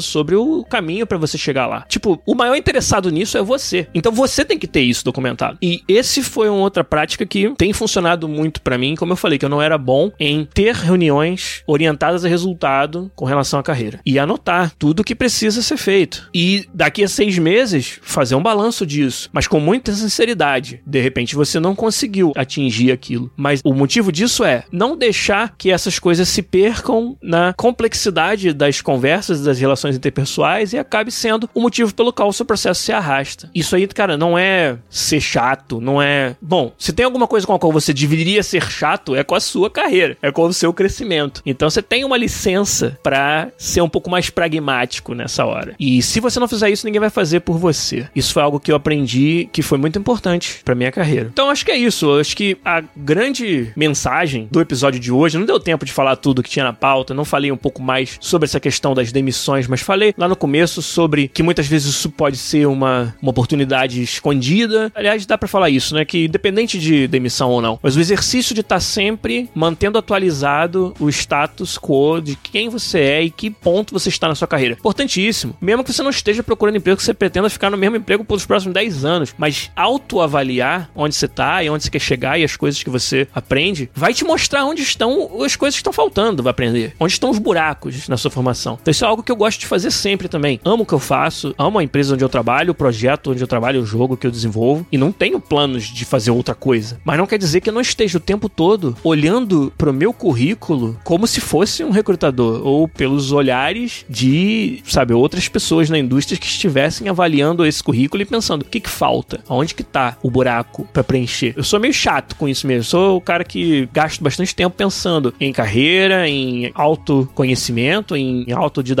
sobre o caminho para você chegar lá. Tipo, o maior interessado nisso é você. Então você tem que ter isso documentado. E esse foi uma outra prática que tem funcionado muito para mim, como eu falei, que eu não era bom em ter reuniões orientadas a resultado com relação à carreira. E anotar tudo que precisa ser feito. E daqui a seis meses, fazer um balanço disso. Mas com muita sinceridade. De repente você não conseguiu atingir aquilo. Mas o motivo disso é não deixar que essas coisas se percam na complexidade das conversas, das relações interpessoais e acabe sendo o motivo pelo qual o seu processo se arrasta. Isso aí, cara, não é ser chato, não é. Bom, se tem alguma coisa com a qual você deveria ser chato, é com a sua carreira, é com o seu crescimento. Então você tem uma licença para ser um pouco mais pragmático nessa hora. E se você não fizer isso, ninguém vai fazer por você. Isso foi algo que eu aprendi que foi muito importante para minha carreira. Então acho que é isso. Acho que a grande mensagem do episódio de hoje não deu tempo de falar tudo que tinha na pauta, não falei um pouco mais sobre essa questão das demissões, mas falei lá no começo sobre que muitas vezes isso pode ser uma, uma oportunidade escondida. Aliás, dá para falar isso, né? Que independente de demissão ou não, mas o exercício de estar tá sempre mantendo atualizado o status quo de quem você é e que ponto você está na sua carreira. Importantíssimo. Mesmo que você não esteja procurando emprego, que você pretenda ficar no mesmo emprego pelos próximos 10 anos, mas autoavaliar onde você está e onde você quer chegar e as coisas que você aprende, vai te mostrar onde estão as coisas que estão faltando, vai aprender. Onde estão os buracos na sua formação. Então isso é algo que eu gosto de fazer sempre também. Amo o que eu faço, amo a empresa onde eu trabalho, o projeto onde eu trabalho, o jogo que eu desenvolvo e não tenho planos de fazer outra coisa. Mas não quer dizer que eu não esteja o tempo todo olhando pro meu currículo como se fosse um recrutador ou pelos olhares de, sabe, outras pessoas na indústria que estivessem avaliando esse currículo e pensando o que que falta, aonde que tá o buraco para preencher. Eu sou meio chato com isso mesmo. Sou o cara que gasto bastante tempo pensando em carreira, em autoconhecimento, em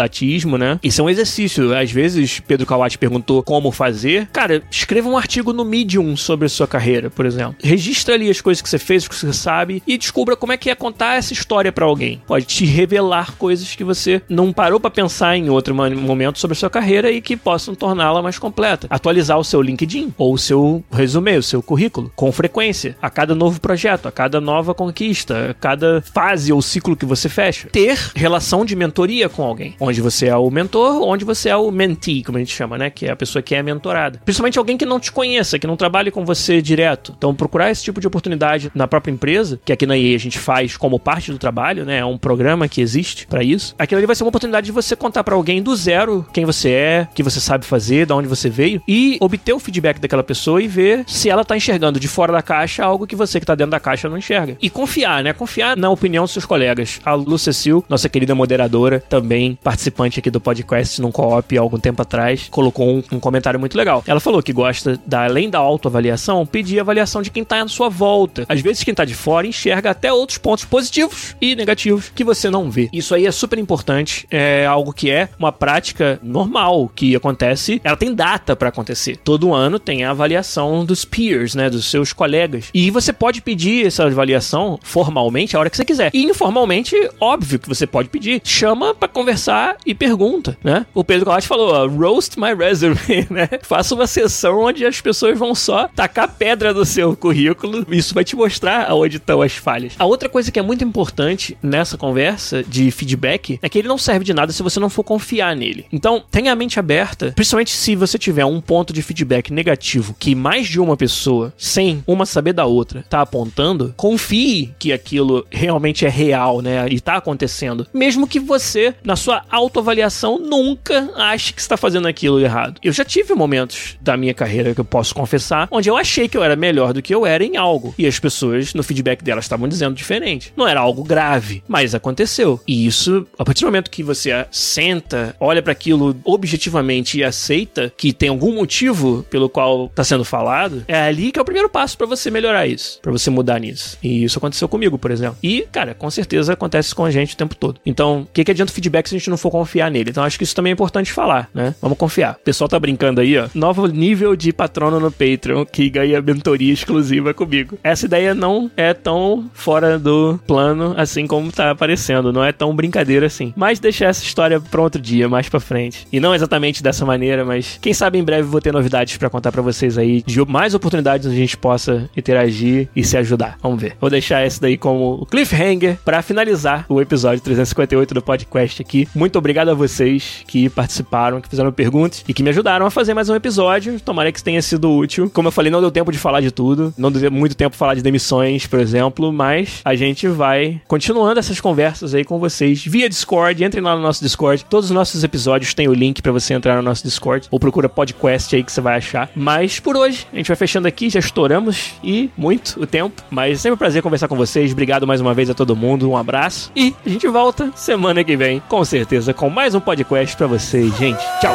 autodidatismo, né? Isso é um exercício. Às vezes, Pedro Kawati perguntou como fazer. Cara, escreva um artigo no Medium sobre a sua carreira, por exemplo. Registra ali as coisas que você fez, o que você sabe e descubra como é que é contar essa história para alguém. Pode te revelar coisas que você não parou para pensar em outro momento sobre a sua carreira e que possam torná-la mais completa. Atualizar o seu LinkedIn ou o seu resumo, o seu currículo com frequência, a cada novo projeto, a cada nova conquista, a cada fase ou ciclo que você fecha. Ter relação de mentoria com alguém, você é o mentor, onde você é o mentee, como a gente chama, né? Que é a pessoa que é mentorada. Principalmente alguém que não te conheça, que não trabalhe com você direto. Então, procurar esse tipo de oportunidade na própria empresa, que aqui na EA a gente faz como parte do trabalho, né? É um programa que existe para isso. Aquilo ali vai ser uma oportunidade de você contar para alguém do zero quem você é, o que você sabe fazer, de onde você veio e obter o feedback daquela pessoa e ver se ela tá enxergando de fora da caixa algo que você que tá dentro da caixa não enxerga. E confiar, né? Confiar na opinião dos seus colegas. A Lu Cecil, nossa querida moderadora, também participante aqui do podcast num co-op há algum tempo atrás, colocou um, um, comentário muito legal. Ela falou que gosta, da, além da autoavaliação, pedir avaliação de quem tá à sua volta. Às vezes quem tá de fora enxerga até outros pontos positivos e negativos que você não vê. Isso aí é super importante, é algo que é uma prática normal que acontece, ela tem data para acontecer. Todo ano tem a avaliação dos peers, né, dos seus colegas. E você pode pedir essa avaliação formalmente a hora que você quiser. E informalmente, óbvio que você pode pedir. Chama para conversar e pergunta, né? O Pedro Colat falou, roast my resume, né? Faça uma sessão onde as pessoas vão só tacar pedra no seu currículo. Isso vai te mostrar onde estão as falhas. A outra coisa que é muito importante nessa conversa de feedback é que ele não serve de nada se você não for confiar nele. Então, tenha a mente aberta, principalmente se você tiver um ponto de feedback negativo que mais de uma pessoa, sem uma saber da outra, tá apontando, confie que aquilo realmente é real, né? E tá acontecendo. Mesmo que você, na sua autoavaliação, nunca ache que está fazendo aquilo errado. Eu já tive momentos da minha carreira que eu posso confessar, onde eu achei que eu era melhor do que eu era em algo. E as pessoas, no feedback delas, estavam dizendo diferente. Não era algo grave, mas aconteceu. E isso, a partir do momento que você senta, olha para aquilo objetivamente e aceita que tem algum motivo pelo qual está sendo falado, é ali que é o primeiro passo para você melhorar isso, para você mudar nisso. E isso aconteceu comigo, por exemplo. E, cara, com certeza acontece com a gente o tempo todo. Então, o que, que adianta o feedback se a gente não for confiar nele? Então, acho que isso também é importante falar, né? Vamos confiar. O pessoal tá brincando aí, ó. Novo nível de patrono no Patreon que ganha mentoria exclusiva comigo. Essa ideia não é tão fora do plano assim como tá aparecendo. Não é tão brincadeira assim. Mas deixar essa história pra outro dia, mais pra frente. E não exatamente dessa maneira, mas quem sabe em breve vou ter novidades para contar para vocês aí de mais oportunidades onde a gente possa interagir e se ajudar. Vamos ver. Vou deixar esse daí como cliffhanger para finalizar o episódio 358 do podcast aqui. Muito obrigado a vocês que participaram, que fizeram perguntas e que me ajudaram a fazer mais um episódio. Tomara que tenha sido útil. Como eu falei, não deu tempo de falar de tudo, não deu muito tempo de falar de demissões, por exemplo, mas a gente vai continuando essas conversas aí com vocês via Discord. Entrem lá no nosso Discord. Todos os nossos episódios têm o link para você entrar no nosso Discord ou procura podcast aí que você vai achar. Mas por hoje, a gente vai fechando aqui, já estouramos e muito o tempo. Mas sempre um prazer conversar com vocês. Obrigado mais uma vez a todo mundo. Um abraço e a gente volta semana que vem, com certeza, com mais um podcast para vocês, gente. Tchau.